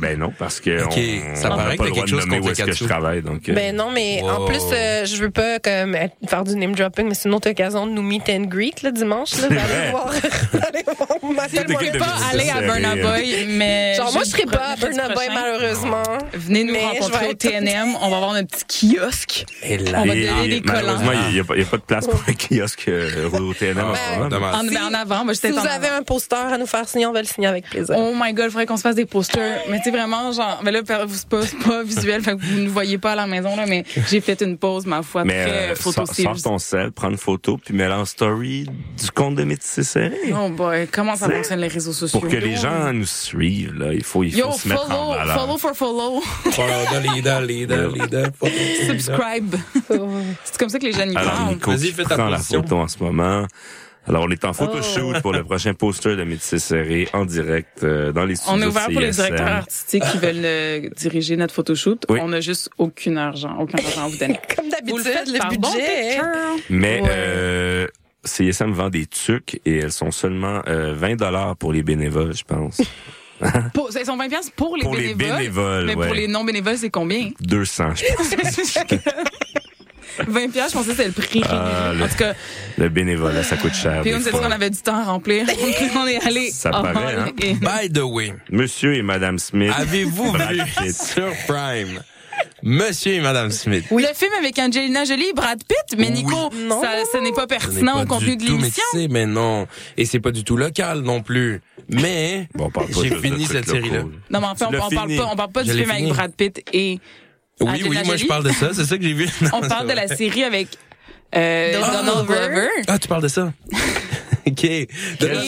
Ben non, parce que Ok, on, ça on paraît que pas le droit quelque de chose nommer où est-ce que je travaille. Donc, euh, Ben non, mais en plus, euh, je veux pas comme être- faire du name dropping, mais c'est une autre occasion de nous meet and greet le dimanche. Là, d'aller voir, d'aller voir Mohamed. de Pas aller à Serré, Burna euh, Boy, mais. Genre, moi, je serai pas à jeudi Burna Boy, prochain. malheureusement. Venez nous je rencontrer au TNM. On va avoir un petit kiosque. Et là, On va donner des malheureusement, collants. il n'y a, pas- il y a pas de place pour un kiosque euh, au TNM en Ben, Si- vous en avez avant. un poster à nous faire signer, on va le signer avec plaisir. Oh my god, il faudrait qu'on se fasse des posters. Mais tu sais, vraiment, genre, mais là, c'est pas, c'est pas visuel, fait que vous ne voyez pas à la maison, là, mais j'ai fait une pause, ma foi, Mais très euh, photo sors, sors ton sel, prends une photo, puis mets-la en story du compte de Métis Serré. Oh boy, comment ça fonctionne les réseaux sociaux? Pour que les gens nous suivent, là, il faut, il faut Yo, se mettre en follow, valeur. follow for follow, Follow the leader, leader, leader. follow the leader. subscribe. c'est comme ça que les jeunes y Alors, parlent. Nico, Vas-y, fais ta prend la position. photo en ce moment. Alors, on est en photo Oh. shoot pour le prochain poster de Métis Serré en direct euh, dans les studios On est ouvert pour les directeurs artistiques qui veulent euh, diriger notre photoshoot. Oui. On n'a juste aucun argent, aucun argent à vous donner. Comme le d'habitude, le par bon budget. Mais Ouais. euh, CISM vend des tucs et elles sont seulement euh, 20 dollars pour les bénévoles, je pense. Pour, ils sont 20 piastres pour les Pour les bénévoles. bénévoles, mais ouais. pour les non-bénévoles, c'est combien? 200, je pense. 20 piastres, je pensais que c'était le prix. Ah, le- En tout cas, Le bénévolat, ça coûte cher. puis on s'est dit qu'on avait du temps à remplir. Donc, on est allé. Ça paraît, hein? in. By the way, Monsieur et Madame Smith. avez-vous vu sur Prime? Monsieur et Madame Smith Le film avec Angelina Jolie et Brad Pitt, mais Nico, Non. ça, ce n'est pas pertinent pas au contenu du de tout, mais l'émission. tu sais, mais non. Et c'est pas du tout local non plus. Mais Bon, on parle pas j'ai fini cette série-là. Non, mais en fait, Tu on, on parle pas, on parle pas Je du film avec. Brad Pitt et Oui, Angelina oui, moi je Jolie. parle de ça, c'est ça que j'ai vu. On parle de la série avec euh, Donald Donald Glover. Glover Ah, tu parles de ça OK. et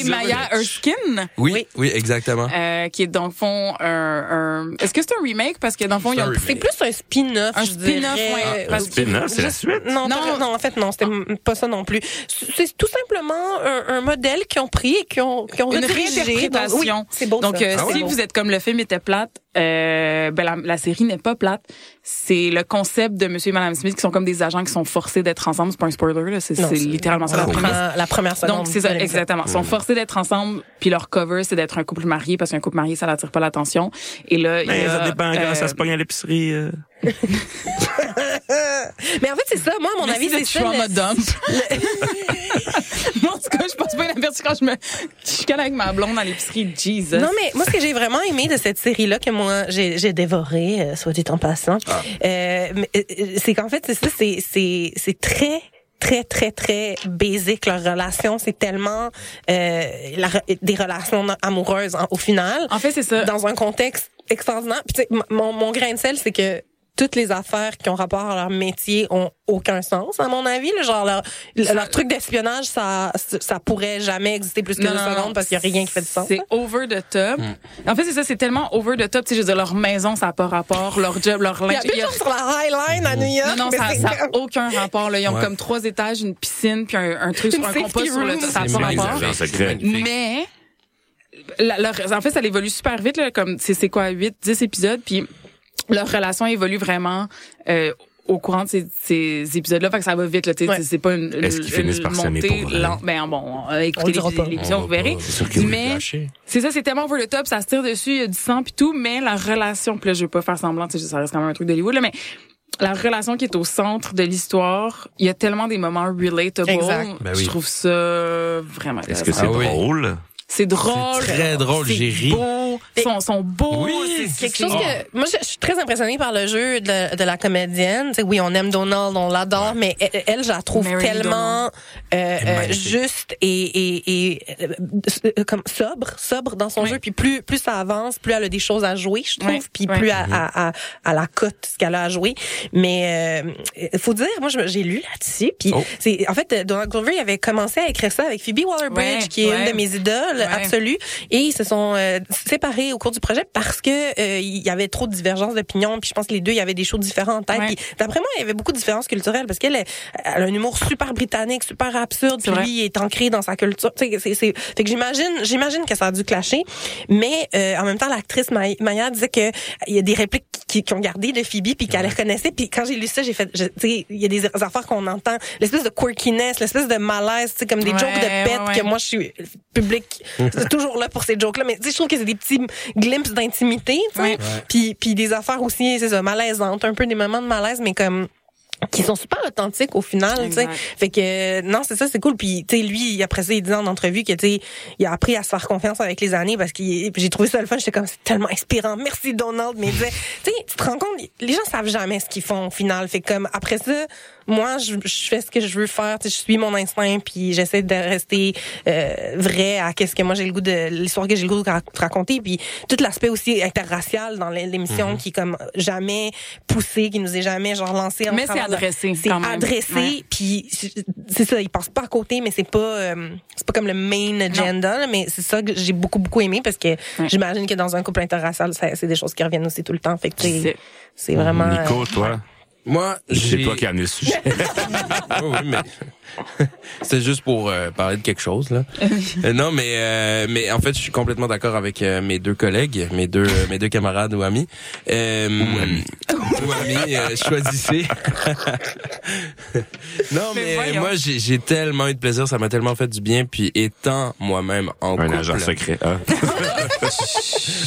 Maya Erskine, Oui, oui, exactement. euh, qui est dans le fond un... un- Est-ce que c'est un remake? Parce que dans le fond, il y a C'est plus un spin-off, Un je spin-off, dirais. ouais. Un spin-off, c'est la suite? Non, Non. non, non, en fait, non, c'était m- pas ça non plus. C'est tout simplement un, un modèle qu'ils ont pris et qui ont, qui ont Une réinterprétation. Donc, oui, c'est beau, Donc, ça. euh, Ah si vous êtes comme le film était plate, euh, ben la, la série n'est pas plate. C'est le concept de Monsieur et Madame Smith qui sont comme des agents qui sont forcés d'être ensemble. C'est pas un spoiler, là. C'est Non, c'est c'est- littéralement ça la la, prémisse. première, la première seconde. Donc, c'est ça, exactement. Ils sont forcés d'être ensemble, puis leur cover, c'est d'être un couple marié, parce qu'un couple marié, ça n'attire pas l'attention. Et là, il y Mais a, ça dépend euh, ça se pogne à l'épicerie. euh. Mais en fait, c'est ça. Moi, à mon Merci avis, de c'est ça. trauma le- dump. Moi, en tout cas, je passe pas inaperçu quand je me, je suis avec ma blonde dans l'épicerie. Jesus. Non, mais moi, ce que j'ai vraiment aimé de cette série-là, que moi, j'ai j'ai dévoré, euh, soit dit en passant, Ah. euh, mais, euh, c'est qu'en fait, c'est ça, c'est c'est c'est très très très très basique leur relation c'est tellement euh, la des relations amoureuses en- au final En fait, c'est ça. dans un contexte extraordinaire Puis, tu sais, m- mon mon grain de sel c'est que toutes les affaires qui ont rapport à leur métier ont aucun sens, à mon avis. là. genre, leur, leur truc d'espionnage, ça, ça pourrait jamais exister plus que Non, deux non, non. secondes parce qu'il n'y a rien qui fait de sens. C'est over the top. En fait, c'est ça, c'est tellement over the top. Tu sais, je veux dire, leur maison, ça n'a pas rapport. Leur job, leur Il y linge. a plus sur la High Line à New York. Non, non, ça n'a aucun rapport. Là. Ils ont Ouais. comme trois étages, une piscine, puis un, un truc Une sur un compost sur le. Ça n'a pas rapport. Mais, la- leur- en fait, ça évolue super vite, là, comme c'est c'est quoi, 8, 10 épisodes, puis leur relation évolue vraiment euh, au courant de ces, ces épisodes-là, fait que ça va vite. Là, tu sais, Ouais. c'est pas une, une, Est-ce qu'ils finissent une par montée lente? Ben bon, euh, écoutez l'émission, On vous verrez. C'est Mais c'est ça, c'est tellement over the top, ça se tire dessus, il y a du sang puis tout, mais la relation, puis là, je veux pas faire semblant, tu sais, ça reste quand même un truc d'Hollywood, là, mais la relation qui est au centre de l'histoire, il y a tellement des moments relatable. Exact. Ben oui. Je trouve ça vraiment Est-ce que c'est Ah oui. drôle? C'est drôle. C'est très drôle, c'est j'ai ri. beau, sont, sont beaux. Oui, c'est- Quelque chose que moi je, je suis très impressionnée par le jeu de, de la comédienne. Tu sais, oui, on aime Donald, on l'adore, mais elle, elle, je la trouve Mary tellement euh, euh, juste et, et, et euh, euh, comme sobre, sobre dans son Oui. jeu. Puis plus plus ça avance, plus elle a des choses à jouer, je trouve. Oui, Puis oui. plus à, à, à, à la cote ce qu'elle a à jouer. Mais il faut dire, moi j'ai lu là-dessus. Puis Oh. c'est en fait Donald Glover il avait commencé à écrire ça avec Phoebe Waller-Bridge, qui est une de mes idoles absolues. Et ils se sont euh, séparés au cours du projet parce que euh, il y avait trop de divergences d'opinion. Puis je pense que les deux, il y avait des choses différentes en tête. Ouais. Puis d'après moi, il y avait beaucoup de différences culturelles parce qu'elle elle a un humour super britannique, super absurde. Puis vrai. lui, il est ancré dans sa culture. Tu sais, c'est, c'est, fait que j'imagine, j'imagine que ça a dû clasher. Mais euh, en même temps, l'actrice Ma- Maya disait que il y a des répliques qui, qui ont gardé de Phoebe puis qu'elle les reconnaissait. Puis quand j'ai lu ça, j'ai fait, tu sais, il y a des affaires qu'on entend, l'espèce de quirkiness, l'espèce de malaise, tu sais, comme des Ouais, jokes de ouais, ouais. que moi je suis public, c'est toujours là pour ces jokes-là. Mais tu sais, je trouve que c'est des petits glimpses d'intimité, tu sais. Ouais. Puis puis des affaires aussi, c'est ça, malaisantes, un peu des moments de malaise, mais comme qui sont super authentiques au final, tu sais. Fait que euh, non, c'est ça, c'est cool. Puis tu sais, lui, après ça, il disait en entrevue que tu sais, il a appris à se faire confiance avec les années parce qu'il, puis j'ai trouvé ça le fun. J'étais comme c'est tellement inspirant. Merci Donald. Mais il disait, tu sais, tu te rends compte, les gens savent jamais ce qu'ils font au final. Fait que comme après ça, moi, je, je fais ce que je veux faire. Tu sais, je suis mon instinct, puis j'essaie de rester euh, vrai à qu'est-ce que moi j'ai le goût de l'histoire que j'ai le goût de ra- de raconter. Puis tout l'aspect aussi interracial dans l'é- l'émission qui est comme jamais poussé, qui nous est jamais genre lancé. en Mais c'est adressé, C'est adressé, Ouais. puis c'est ça, il passe pas à côté, mais c'est pas euh, c'est pas comme le main agenda, là, mais c'est ça que j'ai beaucoup beaucoup aimé parce que j'imagine que dans un couple interracial, c'est des choses qui reviennent aussi tout le temps. Fait que C'est- c'est vraiment. Nico, euh, toi, Moi, c'est j'ai... toi qui as amené le sujet. oui, oui, mais c'était juste pour euh, parler de quelque chose là. Euh, non, mais euh, mais en fait, je suis complètement d'accord avec euh, mes deux collègues, mes deux euh, mes deux camarades ou amis. Euh, ou amis, euh, choisissez. non, Mais moi j'ai j'ai tellement eu de plaisir, ça m'a tellement fait du bien, puis étant moi-même en Un couple, agent secret. hein?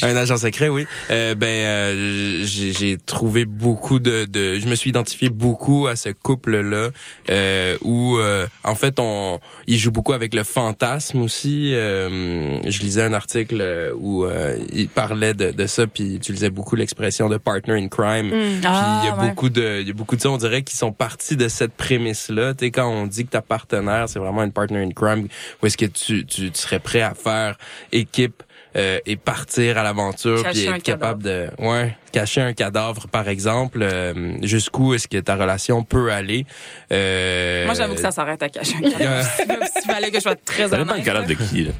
un agent secret, oui. Euh, ben, euh, j'ai j'ai trouvé beaucoup de, de, je me suis identifié beaucoup à ce couple-là, euh, où euh, en fait on, il joue beaucoup avec le fantasme aussi. Euh, je lisais un article euh, où euh, il parlait de, de ça, puis il utilisait beaucoup l'expression de partner in crime. Puis Ah, il y a ouais. beaucoup de, il y a beaucoup de ça, on dirait, qui sont partis de cette prémisse-là. Tu sais, quand on dit que ta partenaire, c'est vraiment une partner in crime, où est-ce que tu, tu, tu serais prêt à faire équipe euh, et partir à l'aventure, puis un être capable de, ouais, cacher un cadavre, par exemple. euh, Jusqu'où est-ce que ta relation peut aller euh, Moi, j'avoue que ça s'arrête à cacher un cadavre. S'il fallait que je sois très Ça honnête. du cadavre de qui, là.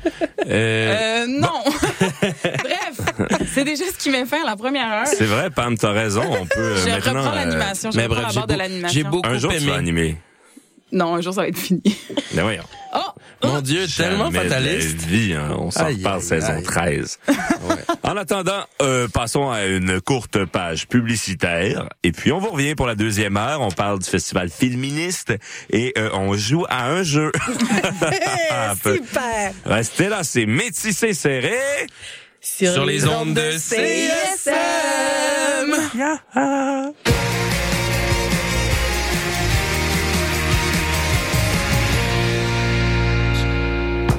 Euh, Euh, non. Bref, c'est déjà ce qui m'est fait la première heure. C'est vrai, Pam, t'as raison. On peut euh, Je maintenant. reprends euh, l'animation. Je mais reprends bref, la j'ai barre de l'animation. j'ai beaucoup un jour, tu aimé. vas animer. Non, un jour, ça va être fini. Ben voyons. Oh! Mon Dieu, tellement Jamais de la fataliste. vie, hein. On s'en reparle saison aïe. 13. En attendant, euh, passons à une courte page publicitaire. Et puis, on vous revient pour la deuxième heure. On parle du festival féministe et euh, on joue à un jeu. Super. Restez là, c'est métissé serré. Sur les ondes de CSM.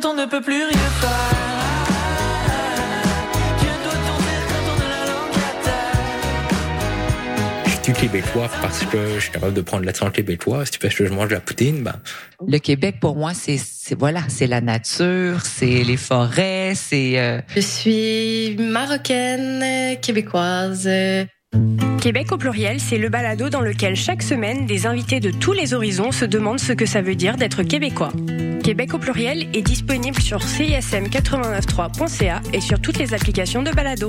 Quand on ne peut plus rien faire Que doit-on faire quand on a la langue à terre Je suis québécois parce que je suis capable de prendre l'accent québécois. Si tu fais que je mange de la poutine, ben. Le Québec, pour moi, c'est, c'est voilà, c'est la nature, c'est les forêts, c'est. euh, Je suis marocaine, québécoise. Québec au pluriel, c'est le balado dans lequel chaque semaine, des invités de tous les horizons se demandent ce que ça veut dire d'être québécois. Québec au pluriel est disponible sur cism893.ca et sur toutes les applications de balado.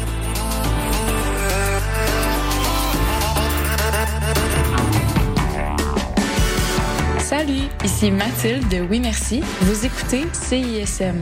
ici Mathilde de Oui Merci. Vous écoutez CISM.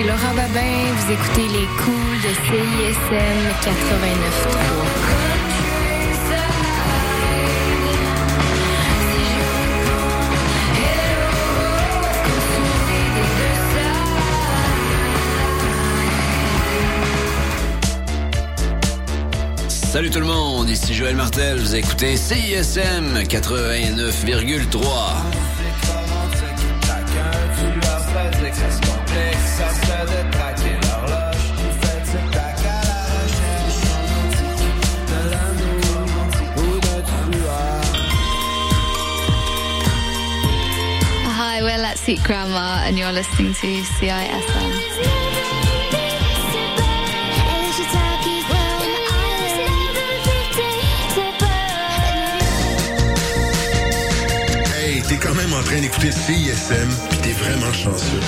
C'est Laura Babin. Vous écoutez les cools de CISM 89.3. Salut tout le monde, ici Joël Martel, vous écoutez CISM 89,3. Hi, we're Let's Eat Grandma, and you're listening to CISM. Hey, t'es quand même en train d'écouter CISM, puis t'es vraiment chanceux.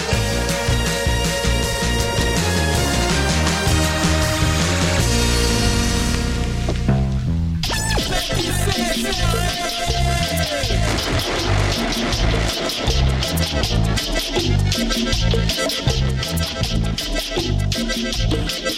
Thank you.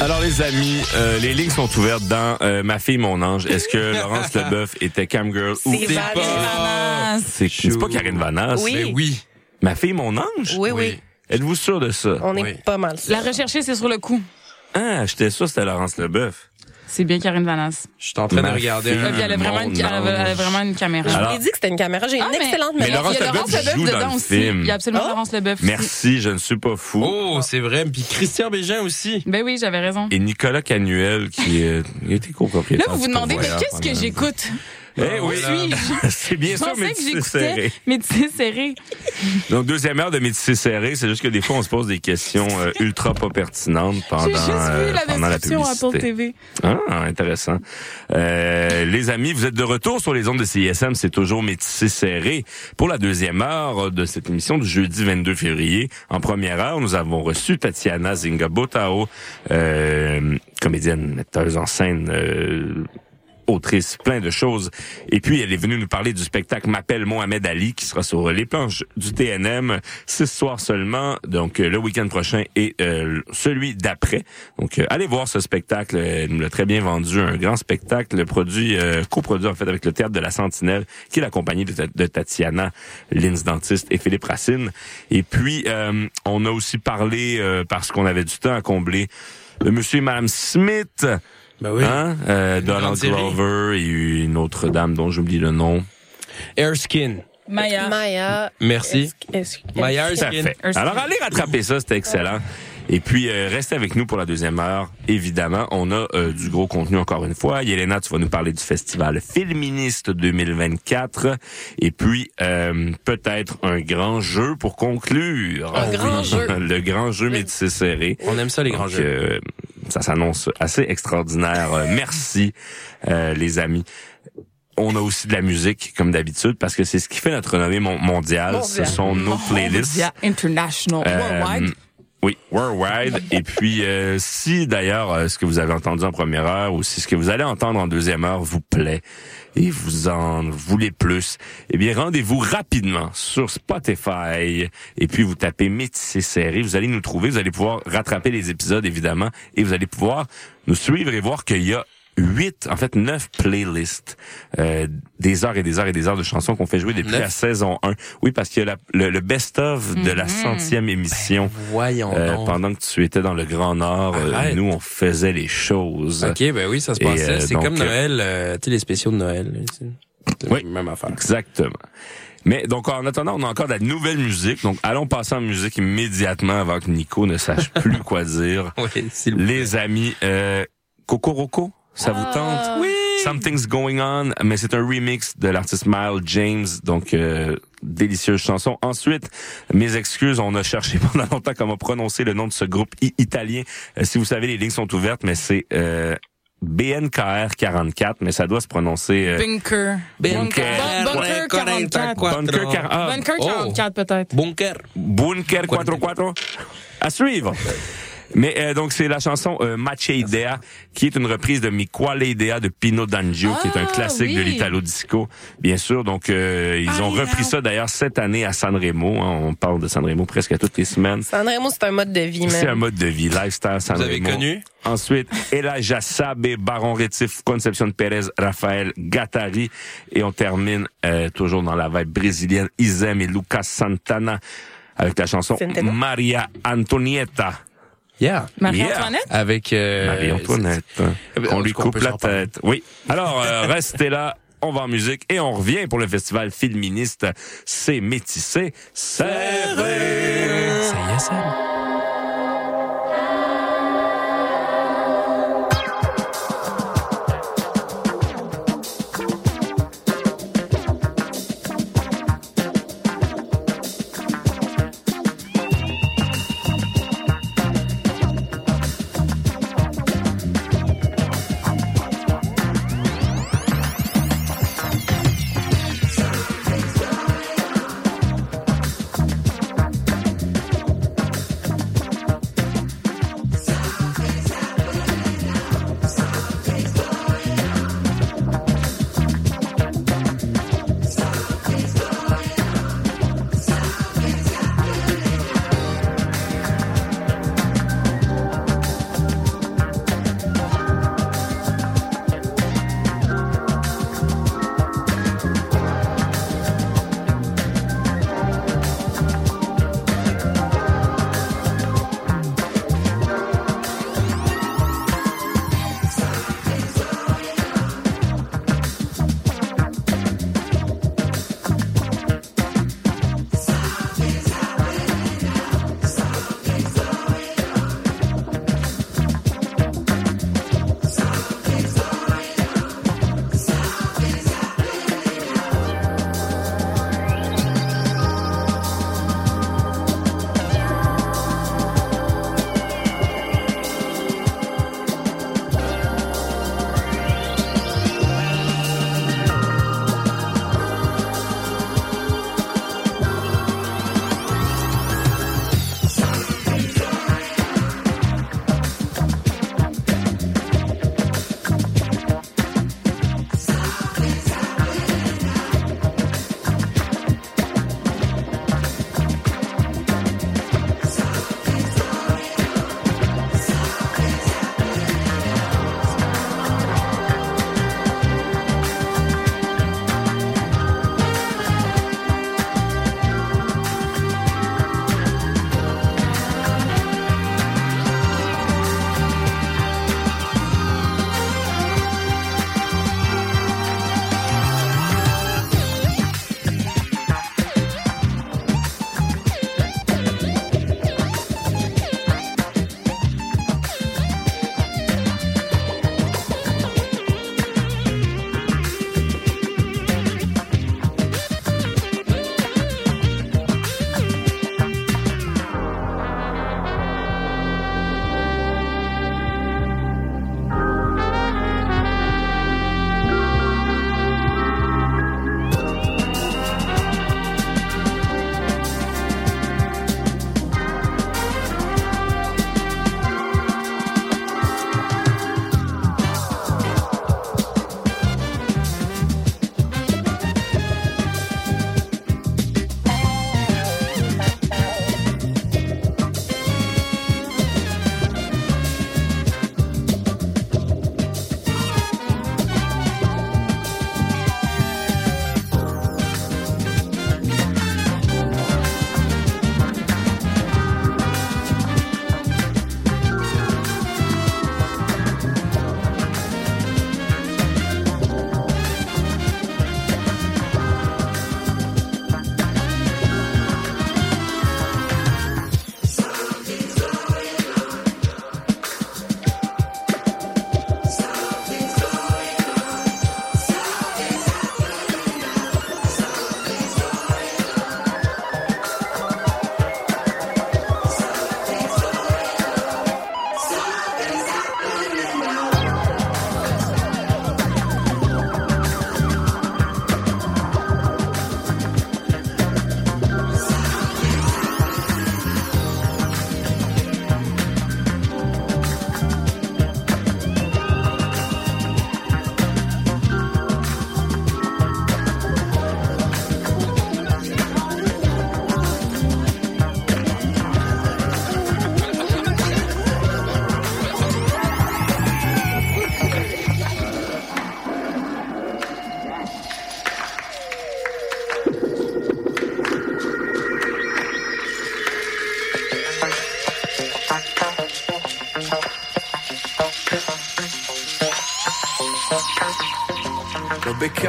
Alors les amis, euh, les lignes sont ouvertes dans euh, Ma fille, mon ange. Est-ce que Laurence Leboeuf était camgirl ou C'est Valérie Vanasse. C'est c'est pas Karine Vanasse. Oui. Mais oui. Ma fille, mon ange? Oui, oui. Êtes-vous sûr de ça? On est pas mal sûr. La rechercher, c'est sur le coup. Ah, j'étais sûr que c'était Laurence Leboeuf. C'est bien Karine Vanasse. Je suis en train Ma de regarder fille, un... Elle a vraiment, une, elle a- elle a vraiment une caméra. Je vous ai dit que c'était une caméra. J'ai Ah, une mais- excellente Mais mémoire. Laurence Il y a Leboeuf Laurence joue Leboeuf dans dedans le aussi. film. Il y a absolument Oh. Laurence Leboeuf. Merci, je ne suis pas fou. Oh, c'est vrai. Puis Christian Bégin aussi. Ben oui, j'avais raison. Et Nicolas Canuel, qui il était copropriétaire. Là, vous vous demandez, mais qu'est-ce que j'écoute? Eh oui, suis-je? c'est bien sûr métissé serré. Métissé serré. Donc, deuxième heure de métissé serré, c'est juste que des fois, on se pose des questions euh, ultra pas pertinentes pendant, J'ai juste euh, vu la pendant la publicité. Apple TV. Ah, intéressant. Euh, les amis, vous êtes de retour sur les ondes de CISM, c'est toujours métissé serré. Pour la deuxième heure de cette émission du jeudi 22 février, en première heure, nous avons reçu Tatiana Zingabotao, euh, comédienne, metteuse en scène, euh, autrice, plein de choses. Et puis, elle est venue nous parler du spectacle M'appelle Mohamed Ali, qui sera sur les planches du TNM, six soirs seulement, donc euh, le week-end prochain et euh, celui d'après. Donc, euh, allez voir ce spectacle. Elle nous l'a très bien vendu, un grand spectacle produit, euh, coproduit en fait avec le Théâtre de la Sentinelle, qui est la de, Ta- de Tatiana, Linz Dentiste et Philippe Racine. Et puis, on a aussi parlé, parce qu'on avait du temps à combler, de Monsieur et Madame Smith. Ben oui. Hein? Euh, Donald. Glover et une autre dame dont j'oublie le nom. Airskin. Maya. Maya. Merci. Maya Erskine. Parfait. Alors allez rattraper ça, c'était excellent. Et puis, euh, restez avec nous pour la deuxième heure. Évidemment, on a euh, du gros contenu encore une fois. Yelena, tu vas nous parler du festival Féministe 2024. Et puis, euh, peut-être un grand jeu pour conclure. Un grand jeu. Le grand jeu métissé serré. On aime ça, les grands Donc, jeux. euh, ça s'annonce assez extraordinaire. Euh, merci, euh, les amis. On a aussi de la musique, comme d'habitude, parce que c'est ce qui fait notre renommée mon- mondiale. Ce Mondial. sont nos playlists. Yeah, international, Euh, worldwide. Oui, worldwide. Et puis, euh, si d'ailleurs euh, ce que vous avez entendu en première heure ou si ce que vous allez entendre en deuxième heure vous plaît et vous en voulez plus, eh bien rendez-vous rapidement sur Spotify et puis vous tapez Métissé Serré. Vous allez nous trouver, vous allez pouvoir rattraper les épisodes évidemment et vous allez pouvoir nous suivre et voir qu'il y a huit, en fait neuf playlists, euh, des heures et des heures et des heures de chansons qu'on fait jouer depuis Neuf? la saison 1. Oui, parce qu'il y a la- le, le best-of de la Mhm. centième émission. voyons Euh, donc. pendant que tu étais dans le Grand Nord, euh, nous, on faisait les choses. Ok, ben oui, ça se passait. euh, c'est comme Noël, euh, tu sais, les spéciaux de Noël. Oui, même affaire. Exactement. Mais donc en attendant, on a encore de la nouvelle musique. Donc allons passer en musique immédiatement avant que Nico ne sache plus quoi dire. Les amis, euh, Kokoroko, ça vous tente? Oui. Something's Going On, mais c'est un remix de l'artiste Miles James, donc euh, délicieuse chanson. Ensuite, mes excuses, on a cherché pendant longtemps comment prononcer le nom de ce groupe i- italien. Euh, si vous savez, les lignes sont ouvertes, mais c'est euh, BNKR 44, mais ça doit se prononcer euh, Bunker. Bunker. Bun- Bunker 44. Bunker, quar- ah, Bunker oh. 44 peut-être. Bunker. Bunker 44. À suivre. Mais euh, donc c'est la chanson euh, Mache Idea qui est une reprise de Mi Quale Idea de Pino D'Angio qui est un Ah, classique de l'Italo disco bien sûr. Donc euh, ils ont repris ça d'ailleurs cette année à Sanremo hein, on parle de Sanremo presque toutes les semaines. Sanremo, c'est un mode de vie, c'est un mode de vie lifestyle Sanremo avez connu? ensuite Elijah Sabe Baron Rétif Concepcion Pérez Raphaël Gattari. Et on termine euh, toujours dans la vibe brésilienne Isem et Lucas Santana avec la chanson. Maria Antonietta Yeah. Marie-Antoinette? Avec euh, Marie-Antoinette. c'est- On lui coupe la tête. Oui. Alors, euh, restez là. On va en musique et on revient pour le festival féministe. C'est métissé, serré. Ça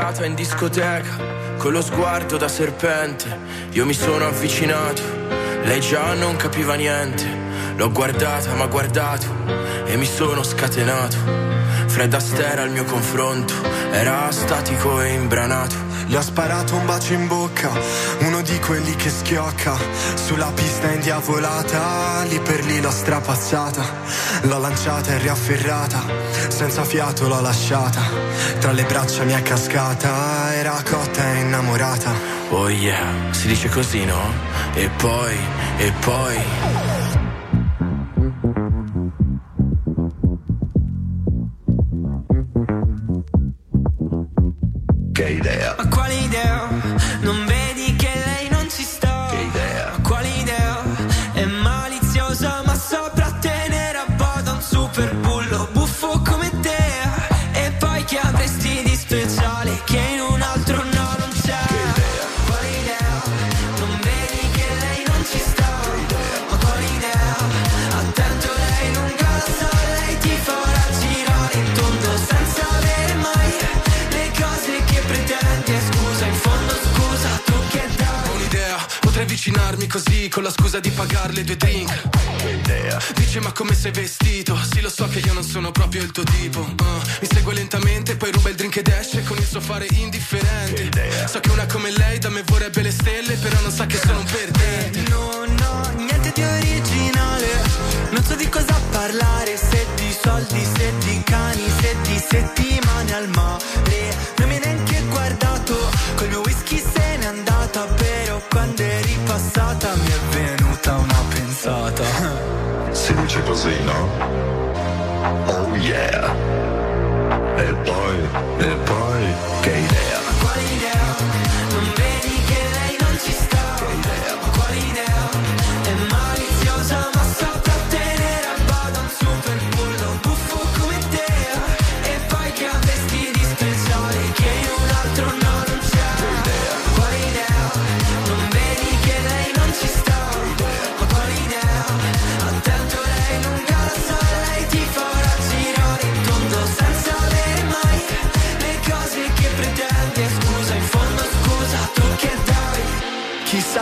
serata in discoteca, con lo sguardo da serpente, io mi sono avvicinato, lei già non capiva niente, l'ho guardata ma guardato e mi sono scatenato. Fred Astaire al mio confronto era statico e imbranato. Le ha sparato un bacio in bocca, uno di quelli che schiocca Sulla pista indiavolata Lì per lì l'ho strapazzata L'ho lanciata e riafferrata Senza fiato l'ho lasciata Tra le braccia mi è cascata Era cotta e innamorata Oh yeah, si dice così no? E poi, e poi in Chipazina. Oh yeah. Hey boy, hey boy.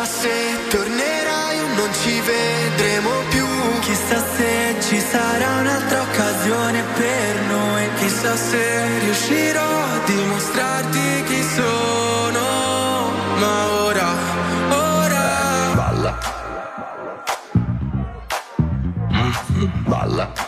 se tornerai o non ci vedremo più. Chissà se ci sarà un'altra occasione per noi. Chissà se riuscirò a dimostrarti chi sono. Ma ora, ora. Balla. Mm-hmm. Balla.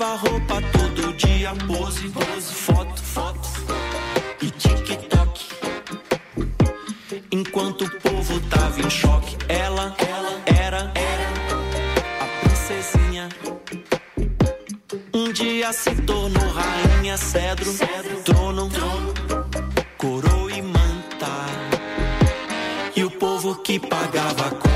Trocava roupa todo dia, pose, pose, foto, foto e TikTok. Enquanto o povo tava em choque, ela, ela era, era a princesinha. Um dia se tornou rainha, cedro, cedro trono, trono, coroa e manta. E o povo que pagava a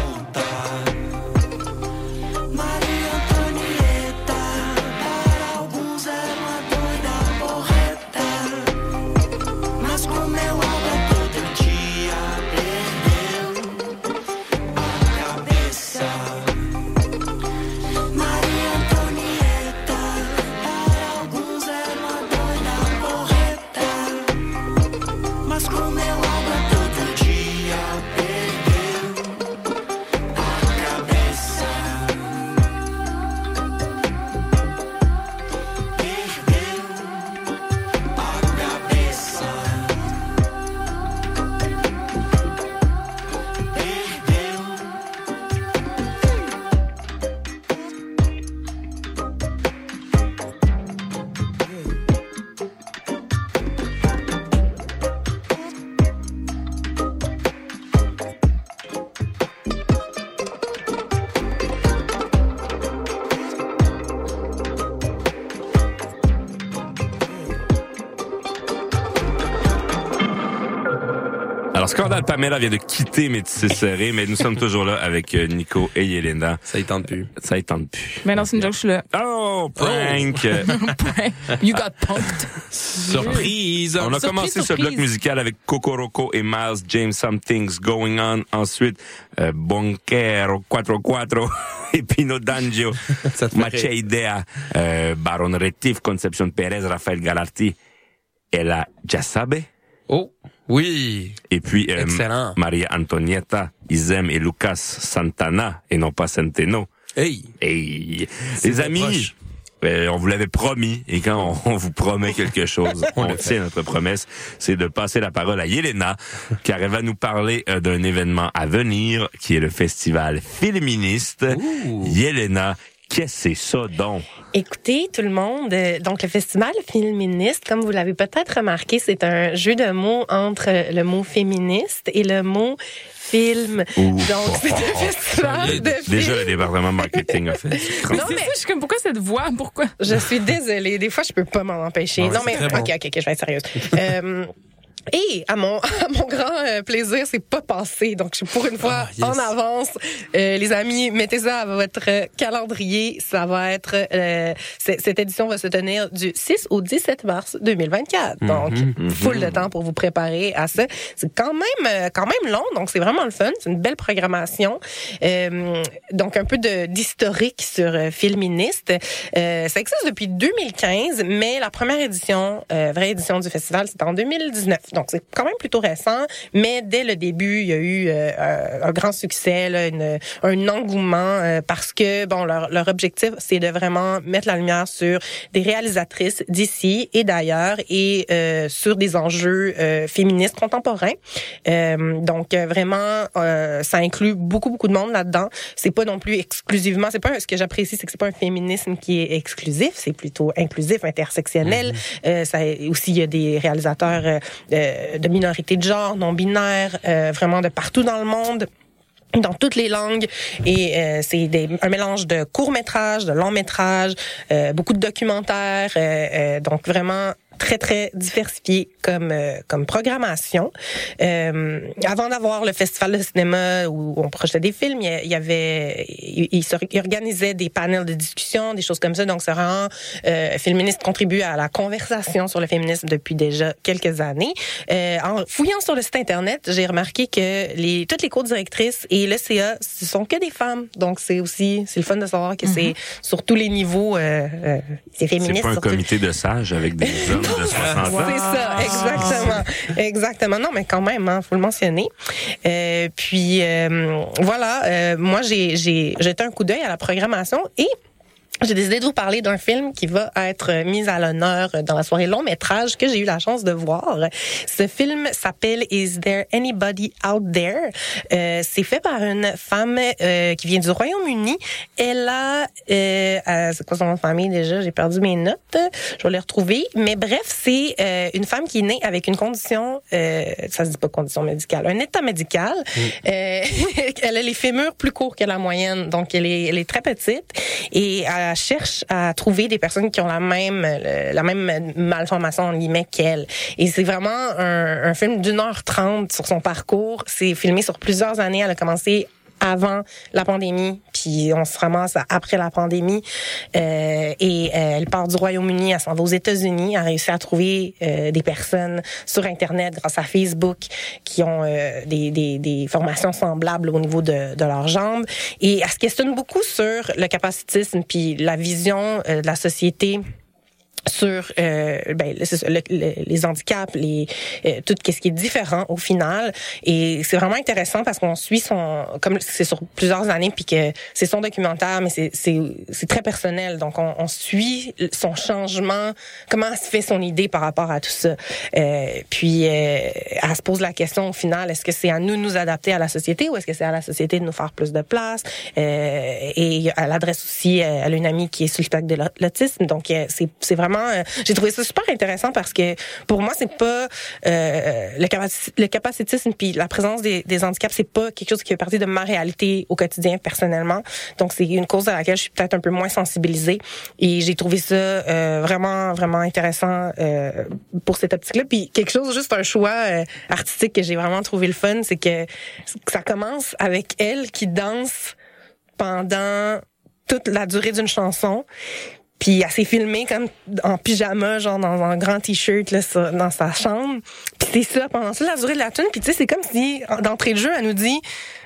Pamela vient de quitter Métis Serré, mais nous sommes toujours là avec euh, Nico et Yelena. Ça y tente plus. Ça y tente plus. Mais non, c'est une joke, je suis là. Oh, prank! You got punked. Surprise! On a Surprise, commencé ce bloc musical avec Kokoroko et Miles James Something's Going On. Ensuite, euh, Bonquero, Quattro Quattro et Pino D'Angio, Macha Idea, euh, Baron Retif, Concepcion Perez, Raphaël Galarti et la Jasabe. Oh, oui. Et puis, euh. Maria Antonietta, Isem et Lucas Santana, et non pas Centeno. Hey! Hey! Les amis, proche. euh, on vous l'avait promis, et quand on, on vous promet quelque chose, On tient notre promesse, c'est de passer la parole à Yelena, car elle va nous parler euh, d'un événement à venir, qui est le festival féministe. Yelena, qu'est-ce que c'est ça donc? Écoutez, tout le monde, euh, donc le festival féministe, comme vous l'avez peut-être remarqué, c'est un jeu de mots entre le mot féministe et le mot film. Ouf. Donc, c'est un festival de Déjà, le département marketing a fait. Mais c'est ça, je suis comme, pourquoi cette voix? Pourquoi? Je suis désolée. Des fois, je peux pas m'en empêcher. Non, mais ok, ok, ok, je vais être sérieuse. euh, et à mon, à mon grand euh, plaisir, c'est pas passé. Donc, je suis pour une fois Ah, yes. en avance. Euh, les amis, mettez ça à votre calendrier. Ça va être... euh, c'est- cette édition va se tenir du 6 au 17 mars 2024. Donc, Mhm, full de temps pour vous préparer à ça. C'est quand même euh, quand même long, donc c'est vraiment le fun. C'est une belle programmation. Euh, donc, un peu d'historique sur euh, Filministe. Euh, ça existe depuis 2015, mais la première édition, euh, vraie édition du festival, c'était en 2019. Donc, c'est quand même plutôt récent, mais dès le début, il y a eu euh, un- grand succès, là, une- un engouement, euh, parce que, bon, leur, leur objectif, c'est de vraiment mettre la lumière sur des réalisatrices d'ici et d'ailleurs et euh, sur des enjeux euh, féministes contemporains. Euh, donc, euh, vraiment, euh, ça inclut beaucoup, beaucoup de monde là-dedans. C'est pas non plus exclusivement, c'est pas un- ce que j'apprécie, c'est que c'est pas un féminisme qui est exclusif, c'est plutôt inclusif, intersectionnel. Euh, ça aussi, il y a des réalisateurs euh, de minorités de genre, non binaires, euh, vraiment de partout dans le monde dans toutes les langues. Et euh, c'est un mélange de courts métrages, de longs métrages, euh, beaucoup de documentaires, euh, euh, donc vraiment très très diversifié comme euh, comme programmation. Euh, avant d'avoir le festival de cinéma où on projetait des films, il y avait il, il se- il organisait des panels de discussion, des choses comme ça. Donc c'est vraiment euh, féministe contribue à la conversation sur le féminisme depuis déjà quelques années. Euh, en fouillant sur le site internet, j'ai remarqué que les toutes les co-directrices et le CA, ce sont que des femmes. Donc c'est aussi c'est le fun de savoir que c'est sur tous les niveaux euh, euh, c'est C'est féministe. pas un comité de sages avec des hommes de 60 ans. c'est ça, exactement. Exactement. Non, mais quand même, hein, faut le mentionner. Euh, puis euh, voilà, euh, moi j'ai jeté un coup d'œil à la programmation et j'ai décidé de vous parler d'un film qui va être mis à l'honneur dans la soirée long métrage que j'ai eu la chance de voir. Ce film s'appelle Is There Anybody Out There? Euh, c'est fait par une femme euh, qui vient du Royaume-Uni. Elle a, euh, euh, c'est quoi son nom de famille déjà? J'ai perdu mes notes. Je vais les retrouver. Mais bref, c'est euh, une femme qui est née avec une condition, euh, ça se dit pas condition médicale, un état médical. Euh, elle a les fémurs plus courts que la moyenne, donc elle est, elle est très petite et elle cherche à trouver des personnes qui ont la même euh, la même malformation en guillemets qu'elle. Et c'est vraiment un film d'une heure trente sur son parcours. C'est filmé sur plusieurs années. Elle a commencé avant la pandémie, puis on se ramasse après la pandémie. Euh, et euh, elle part du Royaume-Uni, elle s'en va aux États-Unis, elle a réussi à trouver euh, des personnes sur Internet grâce à Facebook qui ont euh, des, des, des formations semblables au niveau de, de leurs jambes. Et elle se questionne beaucoup sur le capacitisme, puis la vision euh, de la société sur euh, ben, les handicaps, les euh, tout ce qui est différent au final. Et c'est vraiment intéressant parce qu'on suit son, comme c'est sur plusieurs années, puis que c'est son documentaire, mais c'est très personnel. Donc on, on suit son changement, comment se fait son idée par rapport à tout ça. Euh, puis euh, elle se pose la question au final est-ce que c'est à nous de nous adapter à la société ou est-ce que c'est à la société de nous faire plus de place? Euh, Et elle adresse aussi, euh, elle a une amie qui est sur le de l'aut- l'autisme, donc euh, c'est vraiment euh, j'ai trouvé ça super intéressant parce que pour moi, c'est pas euh, le, capaci- le capacitisme puis la présence des, des handicaps, c'est pas quelque chose qui fait partie de ma réalité au quotidien personnellement. Donc c'est une cause à laquelle je suis peut-être un peu moins sensibilisée et j'ai trouvé ça euh, vraiment vraiment intéressant euh, pour cette optique-là. Puis quelque chose, juste un choix euh, artistique que j'ai vraiment trouvé le fun, c'est que ça commence avec elle qui danse pendant toute la durée d'une chanson. Puis elle s'est filmée comme en pyjama, genre dans un grand t-shirt là, dans sa chambre. Puis c'est ça pendant toute la durée de la tune. Puis tu sais, c'est comme si en- d'entrée de jeu, elle nous dit,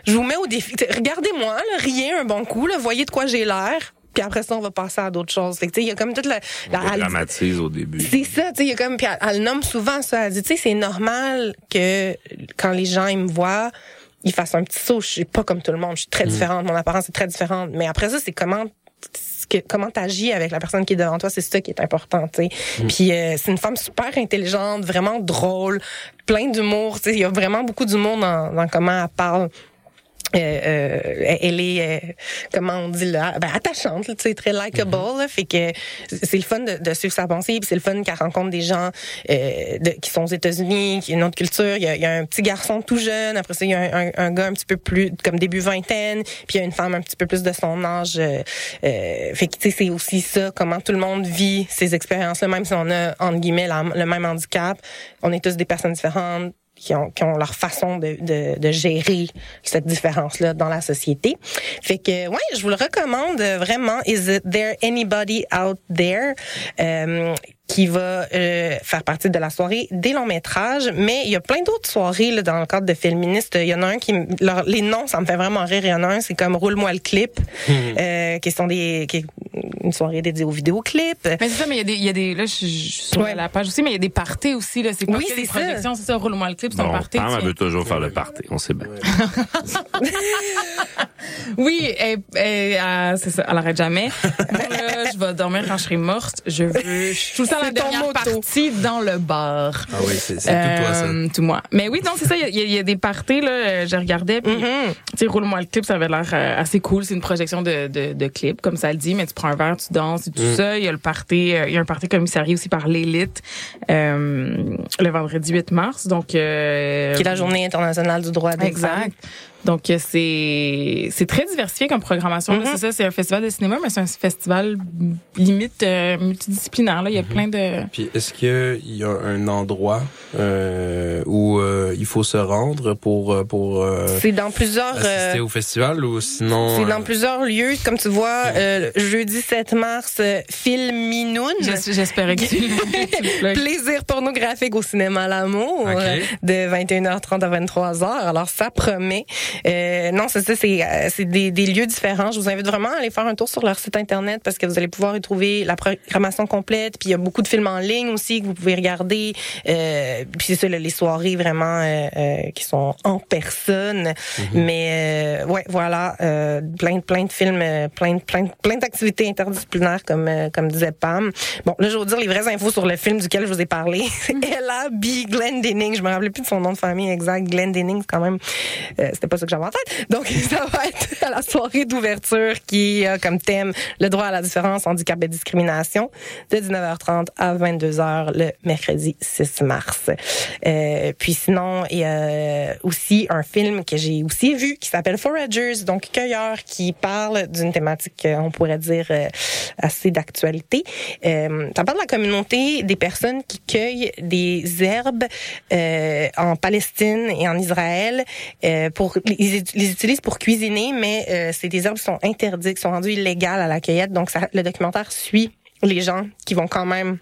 je vous mets au défi. Regardez-moi, là, riez un bon coup, là, voyez de quoi j'ai l'air. Puis après ça, on va passer à d'autres choses. Fait que tu sais, il y a comme toute la, la On elle- dramatise au début. c'est ça, tu sais, il y a comme puis elle, elle nomme souvent ça, elle dit tu sais c'est normal que quand les gens ils me voient, ils fassent un petit saut, je suis pas comme tout le monde, je suis très Mm. différente, mon apparence est très différente, mais après ça c'est comment que, comment t'agis avec la personne qui est devant toi, c'est ça qui est important, tu sais. Mm. Puis euh, c'est une femme super intelligente, vraiment drôle, plein d'humour, tu sais, il y a vraiment beaucoup d'humour dans, dans comment elle parle. Euh, euh, elle est euh, comment on dit là? Ben, attachante tu sais très likable là, fait que c'est le fun de, de suivre sa pensée puis c'est le fun qu'elle rencontre des gens euh, de- qui sont aux États-Unis qui ont une autre culture. Il y, a, il y a un petit garçon tout jeune après ça il y a un, un, un gars un petit peu plus comme début vingtaine puis il y a une femme un petit peu plus de son âge euh, euh, fait que tu sais c'est aussi ça comment tout le monde vit ces expériences là même si on a entre guillemets la- le même handicap. On est tous des personnes différentes qui ont, qui ont leur façon de, de, de gérer cette différence-là dans la société. Fait que, ouais, je vous le recommande euh, vraiment. Is there anybody out there? Euh, qui va euh, faire partie de la soirée des longs métrages, mais il y a plein d'autres soirées là, dans le cadre de féministes. Il y en a un qui, leur- les noms, ça me fait vraiment rire. Il y en a un, c'est comme roule-moi le clip, euh, qui sont des, qui est une soirée dédiée aux vidéoclips. Mais c'est ça, mais il y a des, il y a des, là, je je suis sur la page aussi, mais il y a des parties aussi, là. C'est Oui, c'est ça. projections, c'est ça, roule-moi le clip, c'est un party. Pam, elle veut toujours faire le party, on sait bien. Oui, et, et, euh, c'est ça, elle arrête jamais. Là, je vais dormir quand je serai morte. Je veux, je suis tout le temps la C'est ton dernière motto. partie dans le bar. Ah oui, c'est c'est tout toi, ça. Euh, tout moi. Mais oui, non, c'est ça. Il y a- il y, a- des parties là. euh, Je regardais. Puis, Mm-hmm. tu sais, roule-moi le clip, ça avait l'air euh, assez cool. C'est une projection de, de, de clip, comme ça le dit. Mais tu prends un verre, tu danses et tout Mm. ça. Il y a le party, euh, il y a un party commissarié aussi par l'élite euh, le vendredi 8 mars. Donc, euh, Qui est la journée internationale du droit des Exact. femmes. Donc euh, c'est c'est très diversifié comme programmation. là. Mhm. C'est ça, c'est un festival de cinéma, mais c'est un festival limite euh, multidisciplinaire. Là, il y a plein de Puis est-ce qu'il y a un endroit euh, où euh, il faut se rendre pour pour euh, C'est dans plusieurs. assister euh, au festival ou sinon C'est euh, dans plusieurs lieux, comme tu vois, euh, jeudi 7 mars, Film Minoun. J'es- j'espérais que tu- tu. Plaisir pornographique au cinéma L'Amour, de 21h30 à 23h. Alors, ça promet. Euh, non, c'est ça, c'est euh, c'est des, des lieux différents. Je vous invite vraiment à aller faire un tour sur leur site Internet parce que vous allez pouvoir y trouver la programmation complète. Puis, il y a beaucoup de films en ligne aussi que vous pouvez regarder. Euh, puis, c'est ça, là, les soirées vraiment euh, euh, qui sont en personne. Mais, euh, ouais, voilà, euh, plein, plein de films, plein, plein, plein d'activités interdisciplinaires, comme, comme disait Pam. Bon, là, je vais vous dire les vraies infos sur le film duquel je vous ai parlé. Ella B. Glendenning. Je me rappelais plus de son nom de famille exact. Glendenning, c'est quand même, euh, c'était pas Donc, ça va être à la soirée d'ouverture qui a comme thème le droit à la différence, handicap et discrimination de 19h30 à 22h le mercredi 6 mars. Euh, puis sinon, il y a aussi un film que j'ai aussi vu qui s'appelle Foragers, donc cueilleurs, qui parle d'une thématique, euh, on pourrait dire, euh, assez d'actualité. Euh, ça parle de la communauté des personnes qui cueillent des herbes euh, en Palestine et en Israël. Euh, pour ils les utilisent pour cuisiner, mais euh, c'est des herbes qui sont interdites, qui sont rendues illégales à la cueillette. Donc le documentaire suit les gens qui vont quand même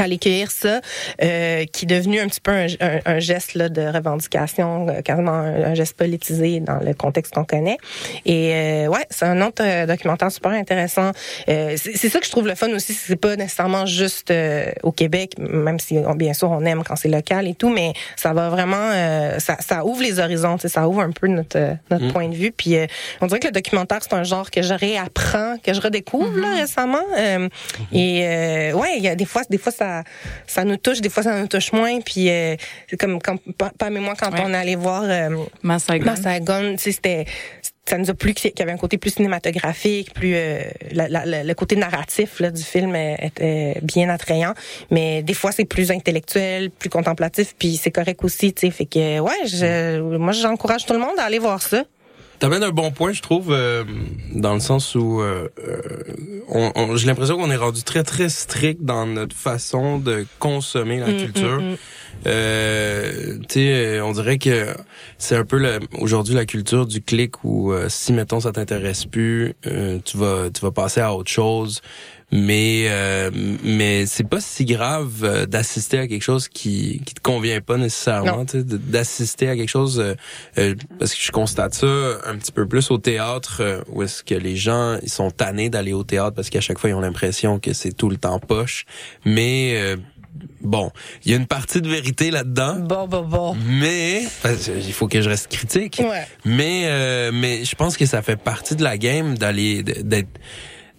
aller cueillir ça, euh, qui est devenu un petit peu un, un- un geste là, de revendication, euh, carrément un, un geste politisé dans le contexte qu'on connaît. Et euh, ouais, c'est un autre euh, documentaire super intéressant. Euh, c'est ça que je trouve le fun aussi, c'est pas nécessairement juste euh, au Québec, même si on- bien sûr on aime quand c'est local et tout, mais ça va vraiment, euh, ça, ça ouvre les horizons, tu sais, ça ouvre un peu notre notre Mm. point de vue. Puis euh, on dirait que le documentaire c'est un genre que je réapprends, que je redécouvre là, récemment. Euh, Et euh, ouais, il y a des fois, des fois ça ça, ça nous touche, des fois, ça nous touche moins. Puis, euh, comme, comme Pam et moi, quand on est allé voir euh, Massagon, c'était ça nous a plu qu'il y avait un côté plus cinématographique, plus euh, la- la- la- le côté narratif là, du film euh, était bien attrayant. Mais des fois, c'est plus intellectuel, plus contemplatif, puis c'est correct aussi, tu sais. Fait que ouais, je, moi j'encourage tout le monde à aller voir ça. T'amènes un bon point, je trouve, euh, dans le sens où euh, euh, on, on- j'ai l'impression qu'on est rendu très très strict dans notre façon de consommer la Mm, culture. mm, mm. Euh, tu sais, euh, on dirait que c'est un peu aujourd'hui la culture du clic où euh, si mettons ça t'intéresse plus, euh, tu vas tu vas passer à autre chose. Mais euh, mais c'est pas si grave euh, d'assister à quelque chose qui qui te convient pas nécessairement, tu sais, de- d'assister à quelque chose euh, euh, parce que je constate ça un petit peu plus au théâtre euh, où est-ce que les gens ils sont tannés d'aller au théâtre parce qu'à chaque fois ils ont l'impression que c'est tout le temps poche. Mais euh, bon, il y a une partie de vérité là-dedans. Bon, bon, bon. Mais parce que il faut que je reste critique. Ouais. Mais euh, mais je pense que ça fait partie de la game d'aller d'être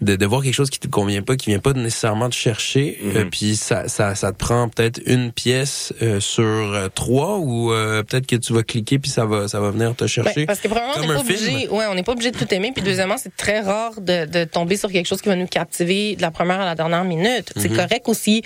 de, de voir quelque chose qui te convient pas, qui vient pas nécessairement te chercher, euh, puis ça, ça, ça te prend peut-être une pièce euh, sur euh, trois ou euh, peut-être que tu vas cliquer puis ça va ça va venir te chercher. Ben, parce que vraiment, on comme n'est pas un film. obligé, ouais, on n'est pas obligé de tout aimer. Puis deuxièmement, c'est très rare de, de tomber sur quelque chose qui va nous captiver de la première à la dernière minute. C'est Mhm. correct aussi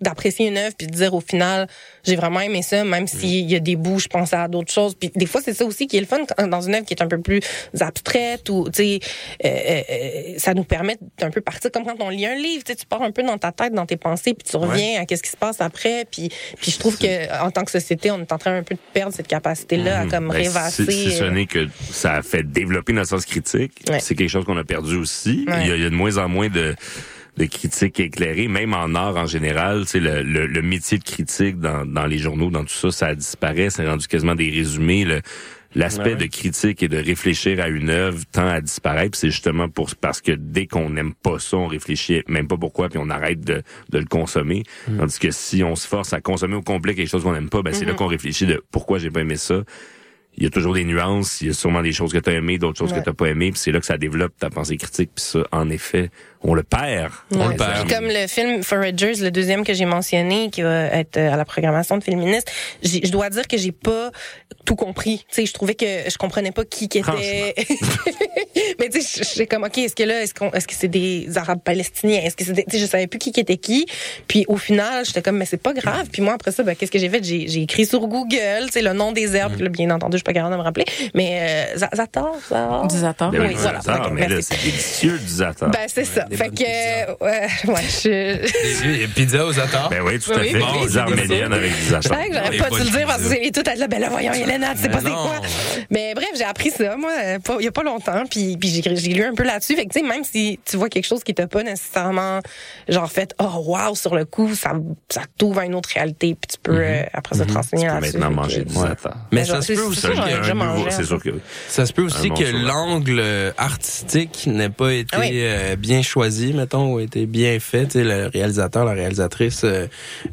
d'apprécier une œuvre puis de dire au final, j'ai vraiment aimé ça, même s'il y a des bouts, je pensais à d'autres choses. Puis des fois, c'est ça aussi qui est le fun quand- dans une œuvre qui est un peu plus abstraite ou, tu sais, euh, euh, ça nous permet d'un peu partir comme quand on lit un livre. Tu sais, tu pars un peu dans ta tête, dans tes pensées, puis tu reviens à qu'est-ce qui se passe après. Puis, puis je trouve que en tant que société, on est en train un peu de perdre cette capacité-là à Mhm. comme Ben, rêvasser. Si, si ce euh, n'est que ça a fait développer notre sens critique, Ouais. c'est quelque chose qu'on a perdu aussi. Ouais. Il, y a, il y a de moins en moins de de critiques éclairées, même en art en général, tu sais, le, le, le métier de critique dans, dans les journaux, dans tout ça, ça disparaît, c'est rendu quasiment des résumés. Le, L'aspect Ouais, ouais. de critique et de réfléchir à une œuvre tend à disparaître. C'est justement pour parce que dès qu'on n'aime pas ça, on réfléchit même pas pourquoi, puis on arrête de, de le consommer. Mm. Tandis que si on se force à consommer au complet quelque chose qu'on n'aime pas, ben c'est là Mhm. qu'on réfléchit de pourquoi j'ai pas aimé ça. Il y a toujours des nuances, il y a sûrement des choses que tu as aimées, d'autres choses Ouais. que tu pas aimées, puis c'est là que ça développe ta pensée critique, puis ça, en effet, on le perd. On le perd. Comme le film Foragers, le deuxième que j'ai mentionné, qui va être euh, à la programmation de Féministe, j'ai- je dois dire que j'ai pas tout compris. Tu sais, je trouvais que je comprenais pas qui qui était. Mais tu sais, j'étais comme ok, est-ce que là, est-ce qu'on, est-ce que c'est des Arabes palestiniens, est-ce que c'est, des... tu sais, je savais plus qui qui était qui. Puis au final, j'étais comme mais c'est pas grave. Puis moi après ça, ben, qu'est-ce que j'ai fait? J'ai, j'ai écrit sur Google, tu sais, le nom des herbes. Puis là, bien entendu, suis pas capable de me rappeler. Mais euh, Za- Zatar, ça. Du Zatar. Ben oui, voilà. Zatar, Ok, mais là, c'est délicieux du zatar. Ben c'est ça. Fait que ouais, ouais, je. Pizzas aux attentes. Ben oui, tout à Oui, fait. oui, des arméniennes avec du Je zatar. savais que j'aurais pas dû le dire parce que allez tout être là. Ben là, voyons, Yelena, tu sais pas c'est quoi. Mais bref, j'ai appris ça, moi, euh, il y a pas longtemps. Puis, puis j'ai, lu un peu là-dessus. Fait que, tu sais, même si tu vois quelque chose qui t'a pas nécessairement, genre, fait, oh, wow, sur le coup, ça, ça t'ouvre à une autre réalité. Puis tu peux, euh, après ça, te renseigner Tu peux là-dessus. maintenant manger du zatar. Mais ça se peut c'est- aussi c'est ça, C'est sûr que oui. Ça se peut aussi bon que l'angle euh, artistique n'ait pas été Oui. euh, bien choisi, mettons, ou été bien fait. Tu sais, le réalisateur, la réalisatrice euh,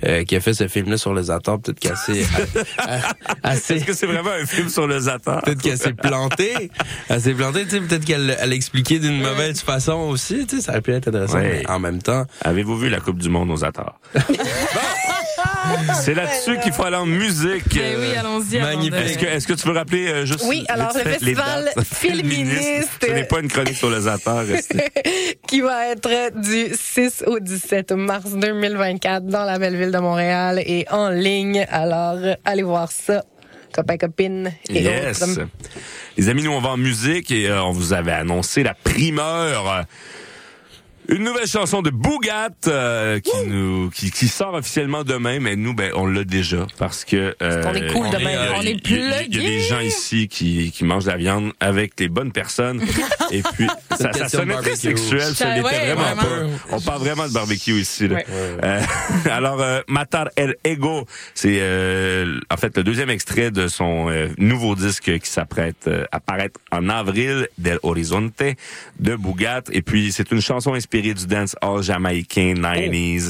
euh, qui a fait ce film-là sur le Zatar, peut-être qu'elle s'est assez, Est-ce que c'est vraiment un film sur le zatar? peut-être qu'elle s'est plantée. Elle s'est plantée, tu sais, peut-être qu'elle elle expliquait d'une mauvaise façon aussi. Tu sais, ça aurait pu être intéressant. Ouais. Mais en même temps, Avez-vous vu la Coupe du Monde aux Zatar? C'est là-dessus qu'il faut aller en musique. Ben oui, Euh, allons-y. avant magnifique. Est-ce que, est-ce que tu veux rappeler euh, juste Oui, alors, le les festival dates? féministe. Ce n'est pas une chronique sur le zatar. restez. qui va être du 6 au 17 mars 2024 dans la belle ville de Montréal et en ligne. Alors, euh, allez voir ça, copains, copines et Yes. autres. Les amis, nous on va en musique et euh, on vous avait annoncé la primeur. Une nouvelle chanson de Bougat euh, qui nous qui, qui sort officiellement demain, mais nous ben on l'a déjà parce que euh, qu'on est cool on demain. euh, On est il y a- Il y, a des gens ici qui qui mangent de la viande avec les bonnes personnes et puis ça, ça sonnait très sexuel, ça Ça, l'était ouais, vraiment vraiment. pas. On parle vraiment de barbecue ici. Là. Ouais. Euh, alors, euh, Matar El Ego, c'est euh, en fait le deuxième extrait de son euh, nouveau disque qui s'apprête euh, à paraître en avril, Del Horizonte, de Bougat. Et puis, c'est une chanson inspirée inspiré du dance hall jamaïcain 90s.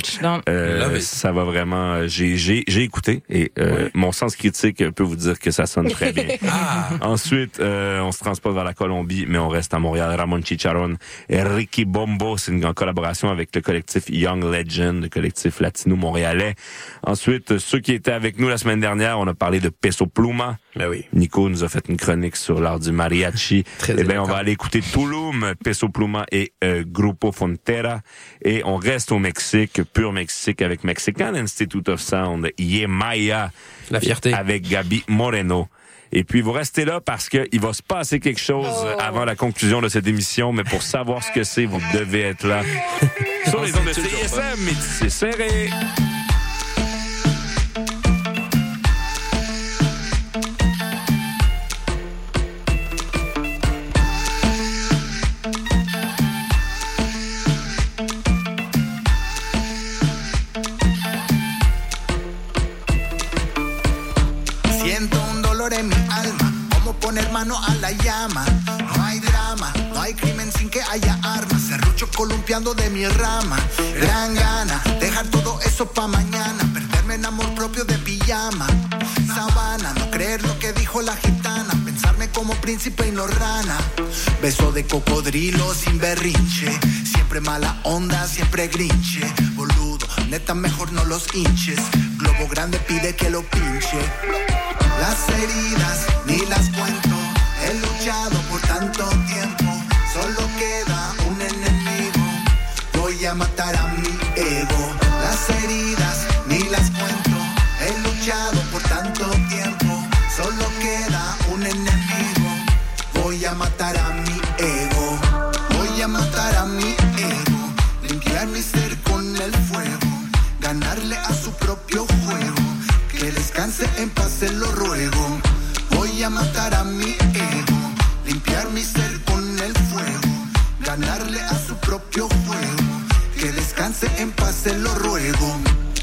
Euh, Love it. ça va vraiment. euh, J'ai j'ai j'ai écouté et euh, mon sens critique peut vous dire que ça sonne très bien. Ensuite, euh, on se transporte vers la Colombie, mais on reste à Montréal. Ramon Chicharron et Ricky Bombo, c'est une en collaboration avec le collectif Young Legend, le collectif latino-montréalais. Ensuite, ceux qui étaient avec nous la semaine dernière, on a parlé de Peso Pluma. Ben oui. Nico nous a fait une chronique sur l'art du mariachi. Très eh bien, on va aller écouter Tulum, Peso Pluma et euh, Grupo Frontera. Et on reste au Mexique, pur Mexique, avec Mexican Institute of Sound, Yemaya. La fierté. Avec Gabi Moreno. Et puis, vous restez là parce que il va se passer quelque chose avant la conclusion de cette émission, mais pour savoir ce que c'est, vous devez être là. Sur les ondes de c'est serré. Poner mano a la llama. No hay drama, no hay crimen sin que haya armas. Serrucho columpiando de mi rama. Gran gana, dejar todo eso pa' mañana. Perderme en amor propio de pijama. Sabana, no creer lo que dijo la gitana. Pensarme como príncipe y no rana. Beso de cocodrilo sin berrinche. Siempre mala onda, siempre grinche. Boludo, neta, mejor no los hinches. Globo grande pide que lo pinche. Las heridas ni las cuento. He luchado por tanto tiempo. Solo queda un enemigo. Voy a matar a mi ego. En paz, se lo ruego. Voy a matar a mi ego. Limpiar mi ser con el fuego. Ganarle a su propio juego. Que descanse en paz, se lo ruego.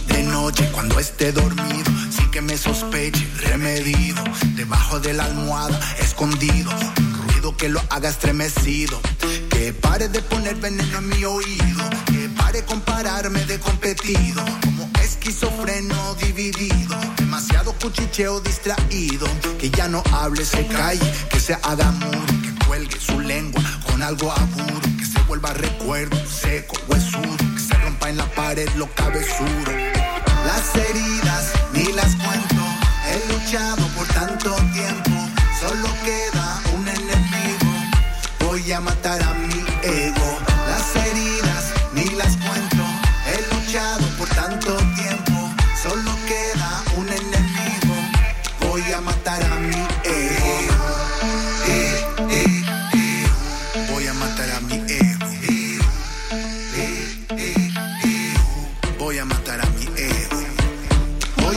De noche cuando esté dormido, sí que me sospeche, remedido. Debajo de la almohada, escondido. Ruido que lo haga estremecido. Que pare de poner veneno en mi oído. Que pare compararme de competido. Como esquizofreno dividido. Demasiado cuchicheo distraído. Que ya no hable, se calle. Que se haga muro. Que cuelgue su lengua con algo agudo. Que se vuelva recuerdo seco, huesudo. Que se rompa en la pared lo cabezudo. Las heridas ni las cuento. He luchado por tanto tiempo. Solo queda un enemigo. Voy a matar a mi ego.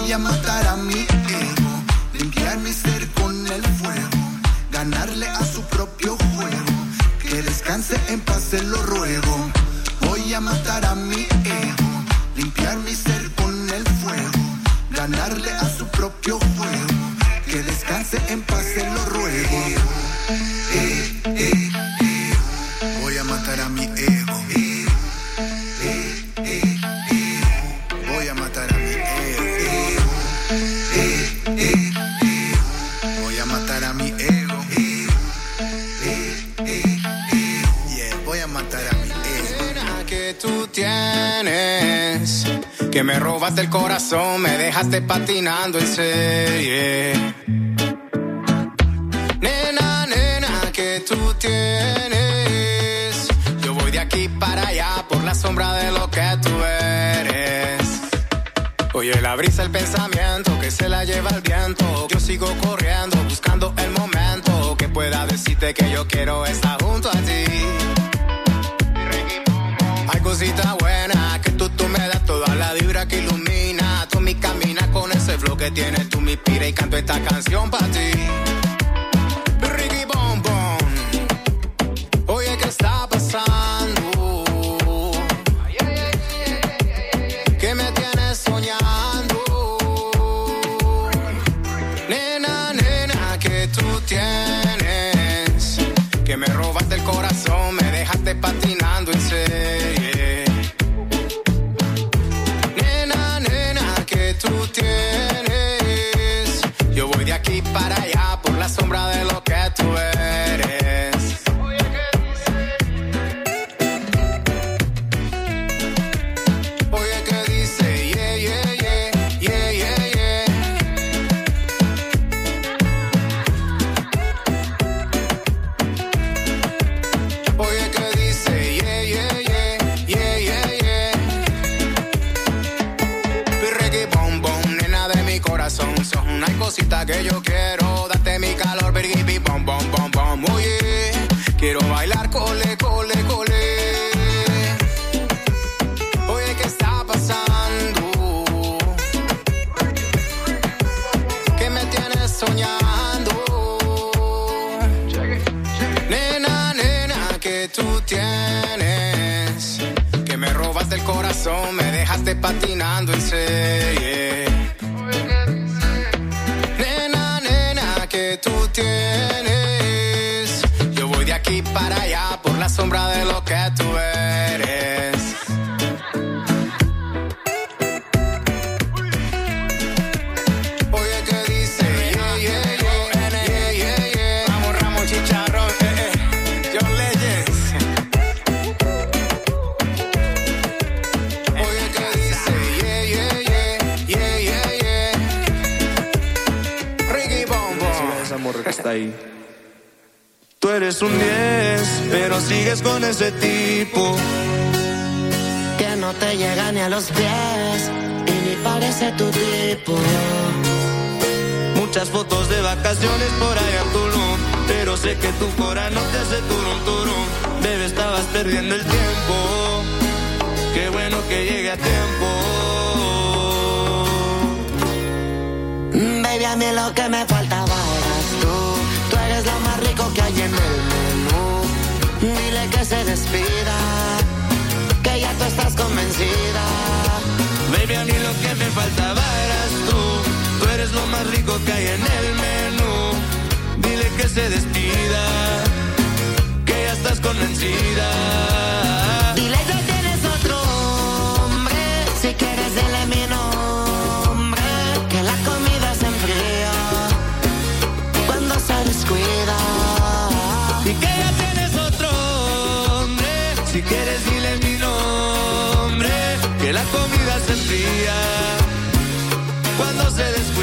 Voy a matar a mi ego. Limpiar mi ser con el fuego. Ganarle a su propio juego. Que descanse en paz, se lo ruego. Voy a matar a mi ego. Limpiar mi ser con el fuego. Ganarle a su propio juego. Que descanse en paz, se lo ruego. Me robaste el corazón, me dejaste patinando en serie. Nena, nena, que tú tienes. Yo voy de aquí para allá por la sombra de lo que tú eres. Oye, la brisa, el pensamiento que se la lleva el viento. Yo sigo corriendo, buscando el momento que pueda decirte que yo quiero estar junto a ti. Hay cosita que tienes, tú me inspira y canto esta canción para ti. convince eres un 10, pero sigues con ese tipo. que no te llega ni a los pies y ni parece tu tipo. Muchas fotos de vacaciones por allá en Tulum. Pero sé que tu cora no te hace turum turum. Bebé, estabas perdiendo el tiempo. Qué bueno que llegue a tiempo. Baby, a mí lo que me faltaba Dile que se despida, que ya tú estás convencida. Baby, a mí lo que me faltaba eras tú. Tú eres lo más rico que hay en el menú. Dile que se despida, que ya estás convencida. Cuando se descuida.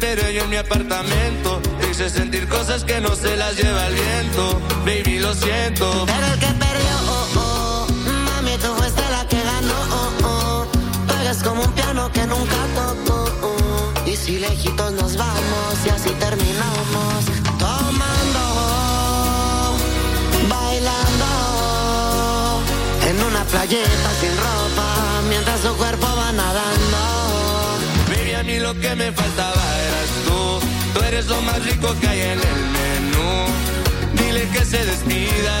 Pero yo en mi apartamento. Te hice sentir cosas que no se las lleva el viento. Baby, lo siento. Pero el que perdió, oh, oh, mami, tú fuiste la que ganó, oh, oh. Eres como un piano que nunca tocó, oh. Y si lejitos nos vamos y así terminamos, tomando, bailando, en una playeta sin ropa, mientras su cuerpo va nadando. Lo que me faltaba eras tú. Tú eres lo más rico que hay en el menú. Dile que se despida,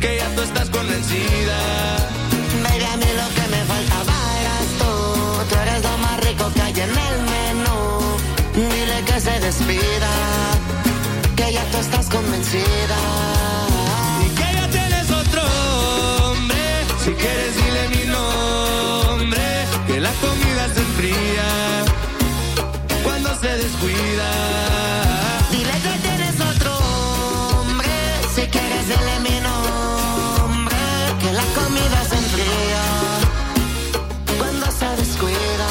que ya tú estás convencida. Baby, a mí lo que me faltaba eras tú. Tú eres lo más rico que hay en el menú. Dile que se despida, que ya tú estás convencida. Y que ya tienes otro hombre. Si quieres, dile mi la comida se enfría cuando se descuida. Dile que tienes otro hombre. Si quieres, dile mi nombre. Que la comida se enfría cuando se descuida.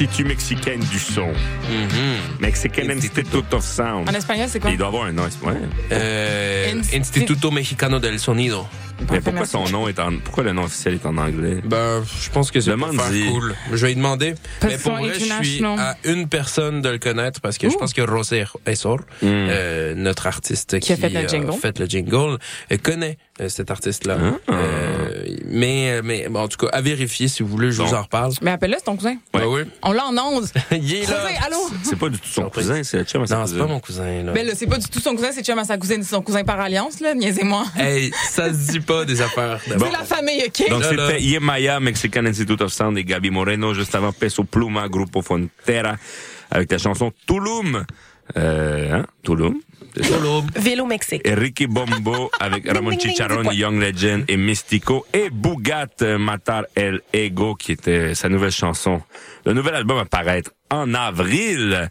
L'Institut mexicain du son. Mexican Institute of Sound. En espagnol, c'est quoi? Il doit avoir un nom. Ouais. Euh, Insti- Instituto Mexicano del Sonido. Mais pourquoi son nom est en, pourquoi le nom officiel est en anglais? Ben, je pense que c'est pour faire Demande-y. cool. Je vais lui demander. Parce Mais pour vrai, je suis à une personne de le connaître parce que je pense que Rosé Essor, euh, notre artiste qui, Qui a fait le jingle. fait le jingle, euh, connaît euh, cet artiste-là. Ah. Euh, mais, mais bon, en tout cas, à vérifier si vous voulez, je vous en reparle. Mais appelle-le, c'est ton cousin. Ben oui. On l'a en onde. Il est là. C'est pas du tout son cousin, c'est chum à sa Non, c'est cousine. pas mon cousin, là. Ben là, c'est pas du tout son cousin, c'est chum à sa cousine, c'est son cousin par alliance, là, niaisez-moi. Hey, ça se dit pas des affaires. C'est la famille, OK? Donc c'était Yemaya, Mexican Institute of Sound et Gabi Moreno, juste avant Peso Pluma, Grupo Frontera, avec la chanson Tulum. Euh, hein? Tulum? Ça? Vélo Mexique. Et Ricky Bombo avec Ramon Chicharron. Young Legend et Mystico et Bougat Matar El Ego qui était sa nouvelle chanson. Le nouvel album va paraître en avril.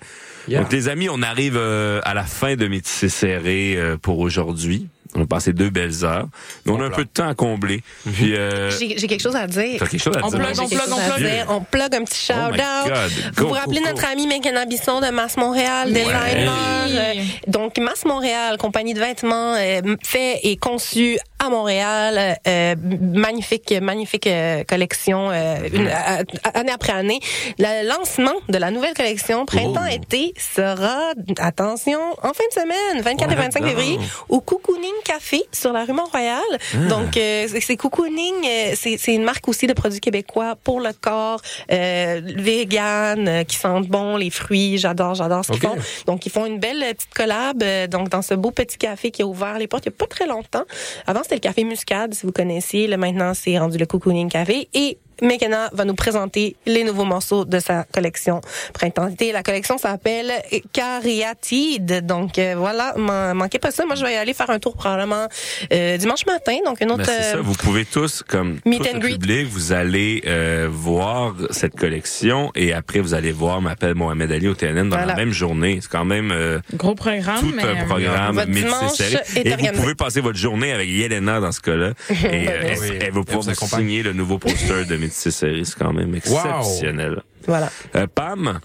Yeah. Donc les amis, on arrive euh, à la fin de Métissé Serré euh, pour aujourd'hui. On a passé deux belles heures. Mais on a un peu de temps à combler. Puis euh, J'ai quelque chose à dire. t'as quelque chose à On dire? plug, on plug, on plug. On plug un petit Oh shout-out. God. Vous vous rappelez go, go. notre ami Mécana Bisson de Masse Montréal, des liners. Euh, Donc, Masse Montréal, compagnie de vêtements, euh, fait et conçu à Montréal. euh, magnifique, magnifique euh, collection, euh, une- à- à- année après année. Le lancement de la nouvelle collection printemps-été sera, attention, en fin de semaine, 24 et 25 Ouais, février, au Cocooning Café sur la rue Mont-Royal. Donc, euh, c'est- Cocooning, euh, c'est une marque aussi de produits québécois pour le corps, euh, vegan, qui sentent bon, les fruits. J'adore, j'adore ce qu'ils font. Donc, ils font une belle petite collab donc dans ce beau petit café qui a ouvert les portes il n'y a pas très longtemps. Avant, c'était le café Muscade, si vous connaissiez. Là, maintenant, c'est rendu le Cocooning Café. Et Mekena va nous présenter les nouveaux morceaux de sa collection printemps-été. La collection s'appelle Cariatide. Donc euh, voilà, man- manquez pas ça. Moi, je vais y aller faire un tour probablement euh, dimanche matin. Donc une autre. Ben, c'est ça, euh, vous pouvez tous, comme meet tout and le greet. public, vous allez euh, voir cette collection et après vous allez voir M'appelle Mohamed Ali au TNN dans Voilà. la même journée. C'est quand même euh, Gros programme, tout mais... un programme dimanche serré. est Et vous pouvez passer votre journée avec Yelena dans ce cas-là. Et euh, elle, Oui, elle va pouvoir vous signer le nouveau poster de Métissé serré. C'est quand même exceptionnel. Voilà. Euh, Pam,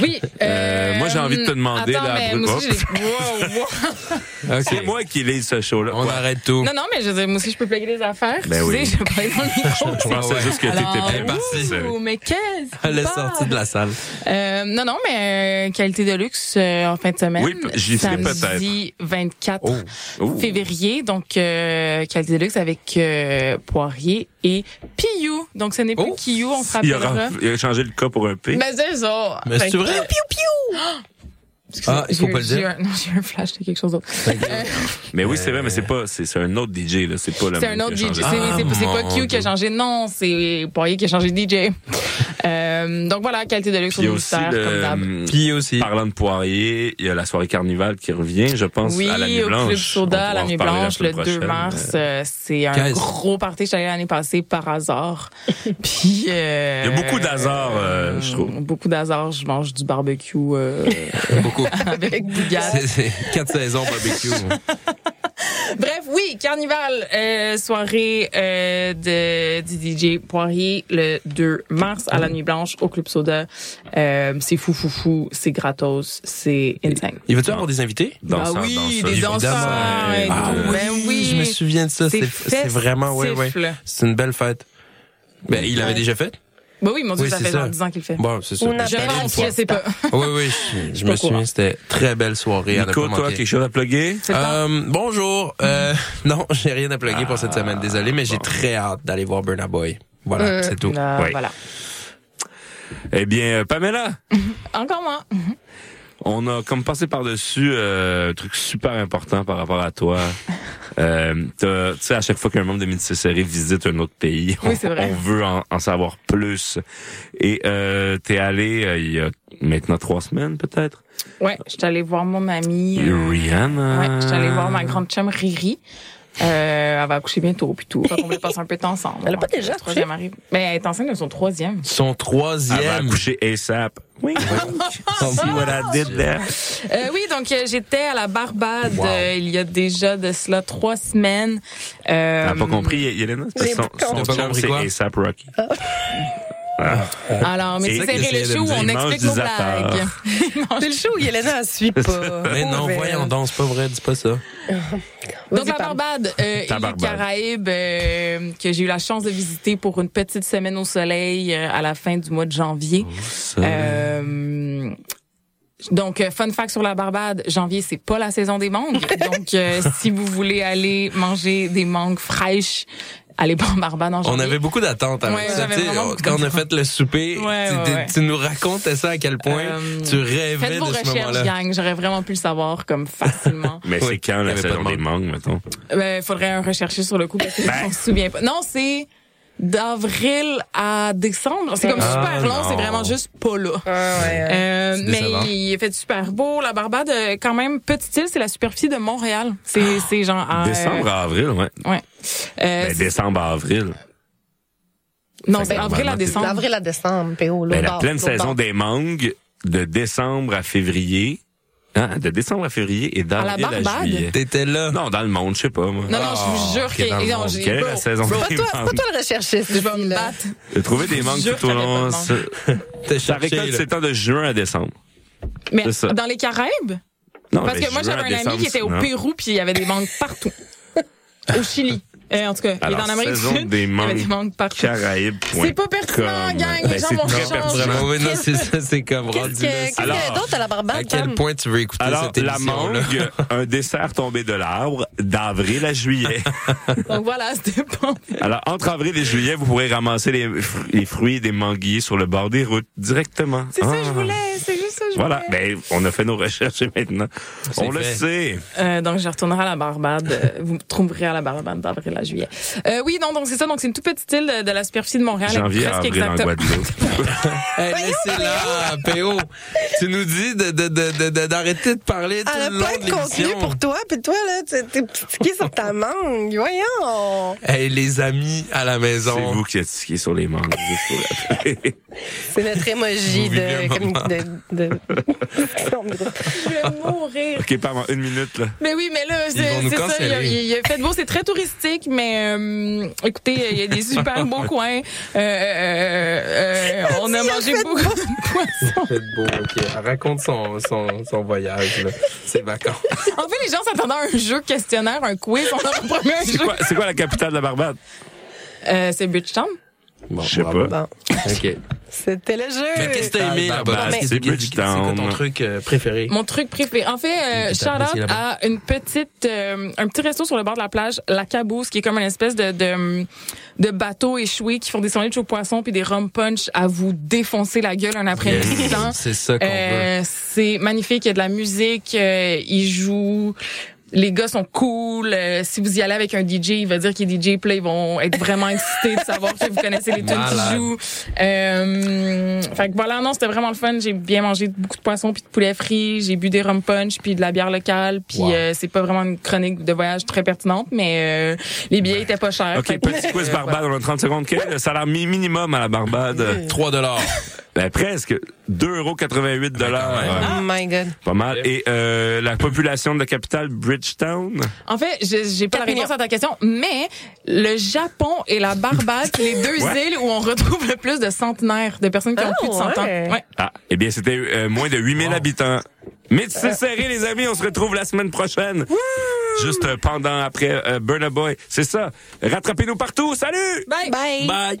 Oui. Euh, moi, j'ai envie de te demander, attends, là, mais moi aussi, Wow, wow. c'est moi qui lis ce show-là. On Ouais. arrête tout. Non, non, mais je veux dire, moi aussi, je peux plugger les affaires. Ben oui. Excusez, je vais pas dans le micro. Je pensais ouais. juste que t'étais bien parti. mais qu'est-ce Elle est sortie de la salle. Euh, non, non, mais euh, qualité de luxe euh, en fin de semaine. Oui, j'y serai Samedi 24 Oh. février. Donc, euh, qualité de luxe avec euh, Poirier et Piou. Donc, ce n'est plus Oh. Kiou, on se rappellera. il a changé le cas pour un P. Mais c'est ça. Mais c'est vrai? Ah, il faut J'ai- pas le dire. un- Non, j'ai eu un flash de quelque chose d'autre. Mais oui, c'est vrai, mais c'est pas, c'est c'est un autre DJ, là. C'est pas le C'est un autre qui a DJ. C'est Ah, c'est- c'est pas Q qui a changé. Non, c'est Poirier qui a changé de DJ. Euh, donc voilà, qualité de luxe au ministère, comme d'hab. Puis aussi. parlant de Poirier, il y a la soirée carnival qui revient, je pense, Oui, à la nuit au blanche. Club On Soda, pourra à la nuit blanche, le semaine 2 prochaine. mars. euh, c'est un Qu'est-ce? gros party. J'étais allée l'année passée par hasard. Puis, euh, Il y a beaucoup d'hasard, euh, je trouve. Beaucoup d'hasard. Je mange du barbecue euh, Beaucoup. avec Bougat. C'est- C'est quatre saisons barbecue. Bref, oui, Carnival, euh, soirée euh, de, du DJ Poirier le 2 mars à la Nuit Blanche au Club Soda. Euh, c'est fou, fou, fou, c'est gratos, c'est insane. Il va-tu avoir des invités? Danseurs, bah oui, des danseurs Ah oui, Ben oui, je me souviens de ça. C'est vraiment, ouais, ouais. C'est une belle fête. Ben, il l'avait Ouais. déjà fait? Bah oui, mon Dieu, Oui, ça fait ça. genre 10 ans qu'il fait. Bon, c'est ça. Belle pense, je pas. Oui, oui, je, je me souviens, c'était très belle soirée. Nico, toi, quelque chose à plugger? Euh, bonjour. Euh, non, j'ai rien à plugger pour cette semaine. Désolé, mais j'ai très hâte d'aller voir Burna Boy. Voilà, Euh, c'est tout. là, Oui. Voilà. Eh bien, euh, Pamela, Encore moi. on a comme passé par-dessus euh, un truc super important par rapport à toi. Euh, tu sais, à chaque fois qu'un membre de Métis Serré visite un autre pays, Oui, c'est vrai. on veut en, en savoir plus. Et euh, t'es allé euh, il y a maintenant trois semaines, peut-être? Ouais, je suis allée voir mon amie. euh, Rihanna. Ouais, je suis allée voir ma grande chum Riri. Euh, elle va accoucher bientôt, puis tout. Fait qu'on voulait passer un peu de temps ensemble. Elle a pas déjà troisième arrive. Mais elle est enceinte de son troisième. Son Elle va troisième. accoucher ASAP. Oui. See what I did there? Euh, oui, donc euh, j'étais à la Barbade Wow. euh, il y a déjà de cela trois semaines. Euh, T'as pas compris, Yelena? Son, son compris. chum, c'est? ASAP Rocky. Alors, mais sais, qu'il le dire. on explique nos blagues. C'est le show où Yelena ne suit pas. Mais non, voyons elle. donc, c'est pas vrai, dis pas ça. Donc la. Barbade, euh, Barbade. Caraïbes, euh, que j'ai eu la chance de visiter pour une petite semaine au soleil euh, à la fin du mois de janvier. Euh, donc, fun fact sur la Barbade, janvier, c'est pas la saison des mangues. donc, euh, si vous voulez aller manger des mangues fraîches, Barbade en janvier. On avait beaucoup d'attentes avec Ouais, ça. quand on a fait le souper, Ouais, tu, ouais, tu- ouais. tu nous racontais ça à quel point Euh, tu rêvais Faites vos de ce recherches, moment-là. gang. J'aurais vraiment pu le savoir comme facilement. Mais c'est quand la saison de des mangues, mettons? Ben, faudrait un rechercher sur le coup parce que Ben. je me souviens pas. Non, c'est d'avril à décembre. C'est comme Ah, super long, c'est vraiment juste pas là. Ah, ouais, ouais. Euh, mais il est fait super beau. La Barbade, euh, quand même, petite île, c'est la superficie de Montréal. C'est, c'est genre... à, euh, Décembre à avril, ouais. Ouais. Euh, Ben, c'est- décembre à avril. non, c'est avril à décembre. D'avril à décembre, PO. Ben, la pleine saison des mangues, de décembre à février. Hein, de décembre à février et d'avril À à, la juillet. T'étais là. Non, dans le monde, je sais pas, moi. Non, non, je vous jure le que... non, monde. j'ai- Quelle est la saison C'est pas c'est pas toi le recherchiste. Je vais me battre. J'ai trouvé des mangues jure tout au long. de Ça, récolte là. s'étend de juin à décembre. Mais C'est dans les Caraïbes? Non, Parce que moi, j'avais un ami qui était au non. Pérou, puis il y avait des mangues partout. au Chili. Euh, en tout cas, il est en Amérique du Sud. des il y avait des mangues mangues partout. Caraïbes. C'est pas pertinent, gang. Les Ben, gens c'est vont très changer. pertinent. Oui, non, c'est ça, c'est comme rendu a- qu'est-ce qu'il y a d'autre à la Barbade? À quel point tu veux écouter Alors, cette la émission-là? mangue, un dessert tombé de l'arbre d'avril à juillet. Donc voilà, c'était pas. Alors, entre avril et juillet, vous pourrez ramasser les, fr- les fruits des manguiers sur le bord des routes directement. C'est ça que Ah. je voulais. C'est juste ça je Voilà, voulais. ben, on a fait nos recherches et maintenant, C'est on le sait. Euh, donc, je retournerai à la Barbade. Euh, vous me trouverez à la Barbade d'avril à juillet. Euh, oui, non, donc c'est ça. Donc, c'est une toute petite île de, de la superficie de Montréal. Janvier à presque avril en exactement. Guadeloupe. Hey, laissez-la, PO. Tu nous dis de, de, de, de- d'arrêter de parler tout Elle a le long plein de l'émission. pour toi, puis toi, là, t'es t'es piqué sur ta mangue. Voyons. Hey, les amis à la C'est maison. vous qui êtes skié sur les mangues. C'est notre de, de, de, Je vais mourir. OK, pardon, une minute, là. Mais oui, mais là, c'est ça. Il y a, il a fait beau, c'est très touristique, mais euh, écoutez, il y a des super beaux coins. Euh, euh, euh, on a mangé beaucoup de poissons. Faites beau, ok. Elle raconte son, son, son voyage, là. Ses vacances. En fait, les gens s'attendaient à un jeu questionnaire, un quiz. On un C'est jeu. quoi, la capitale de la Barbade? Euh, c'est Bridgetown. Bon, Je sais pas. Bon, Ok. c'était le jeu. Mais qu'est-ce que t'as aimé? Là-bas? C'est quoi ton truc euh, préféré? Mon truc préféré. En fait, euh, Que shout t'as out apprécié là-bas? à une petite, euh, un petit resto sur le bord de la plage, la Caboose, qui est comme une espèce de, de, de bateau échoué qui font des sandwichs au poisson puis des rum punch à vous défoncer la gueule un après-midi. Yes. C'est ça qu'on veut. Euh, c'est magnifique. Il y a de la musique. euh, ils jouent. Les gars sont cool. Euh, si vous y allez avec un DJ, il va dire qu'il est DJ. Puis là, ils vont être vraiment excités de savoir que vous connaissez les tunes qui jouent. Euh, fait que voilà, non, c'était vraiment le fun. J'ai bien mangé beaucoup de poissons puis de poulet frit. J'ai bu des rum punch puis de la bière locale. Puis Wow. euh, c'est pas vraiment une chronique de voyage très pertinente, mais euh, les billets étaient pas chers. OK, Fait petit quiz Barbade, on a 30 secondes. Quel est le salaire mi- minimum à la Barbade? 3 dollars. Ben, presque. 2,88 dollars. Oh my God. Pas mal. Et euh, la population de la capitale, Bridgetown? En fait, je- j'ai pas la réponse à ta question, mais le Japon et la Barbade, c'est les deux Ouais. îles où on retrouve le plus de centenaires, de personnes qui ont Ah, plus de 100 ans. ouais. Ouais. Ah, eh bien, c'était euh, moins de 8000 habitants. Mais c'est serré, les amis. On se retrouve la semaine prochaine. Juste euh, pendant, après euh, Burna Boy. C'est ça. Rattrapez-nous partout. Salut! Bye! Bye. Bye.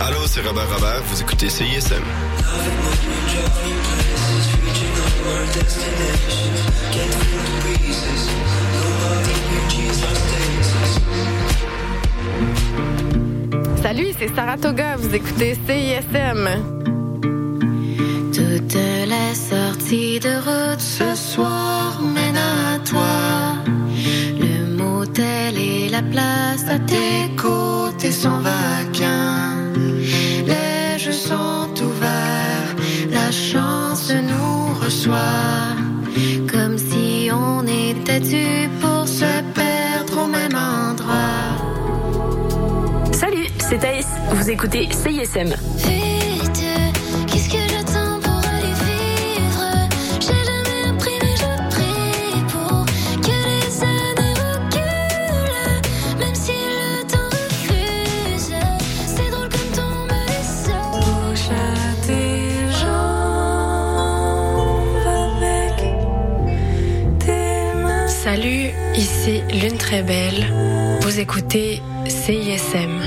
Allô, c'est Robert Robert, vous écoutez CISM. Salut, c'est Saratoga, vous écoutez CISM. Toutes les sorties de route ce soir mènent à toi. Le motel et la place à tes côtés sont vacants. Chance nous reçoit. Comme si on était dû pour se perdre au même endroit. Salut, c'est Thaïs. Vous écoutez CISM. Lune Très Belle. Vous écoutez CISM.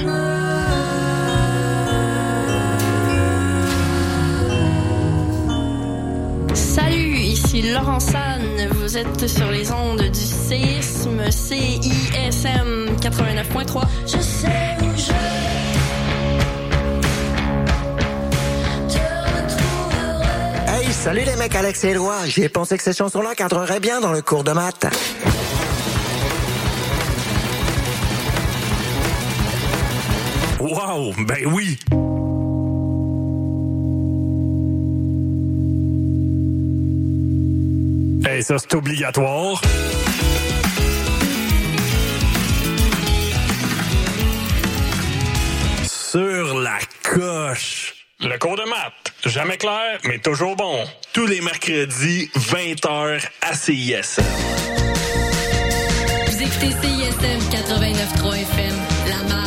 Salut, ici Laurent San. Vous êtes sur les ondes du séisme CISM 89.3. Je sais où je Hey, salut les mecs Alex et Éloi. J'y ai pensé que ces chansons-là cadreraient bien dans le cours de maths. Wow, ben oui. Hey, ça, c'est obligatoire. Sur la coche. Le cours de maths, jamais clair, mais toujours bon. Tous les mercredis, 20h à CISM. Vous écoutez CISM 89.3 FM, La Marge.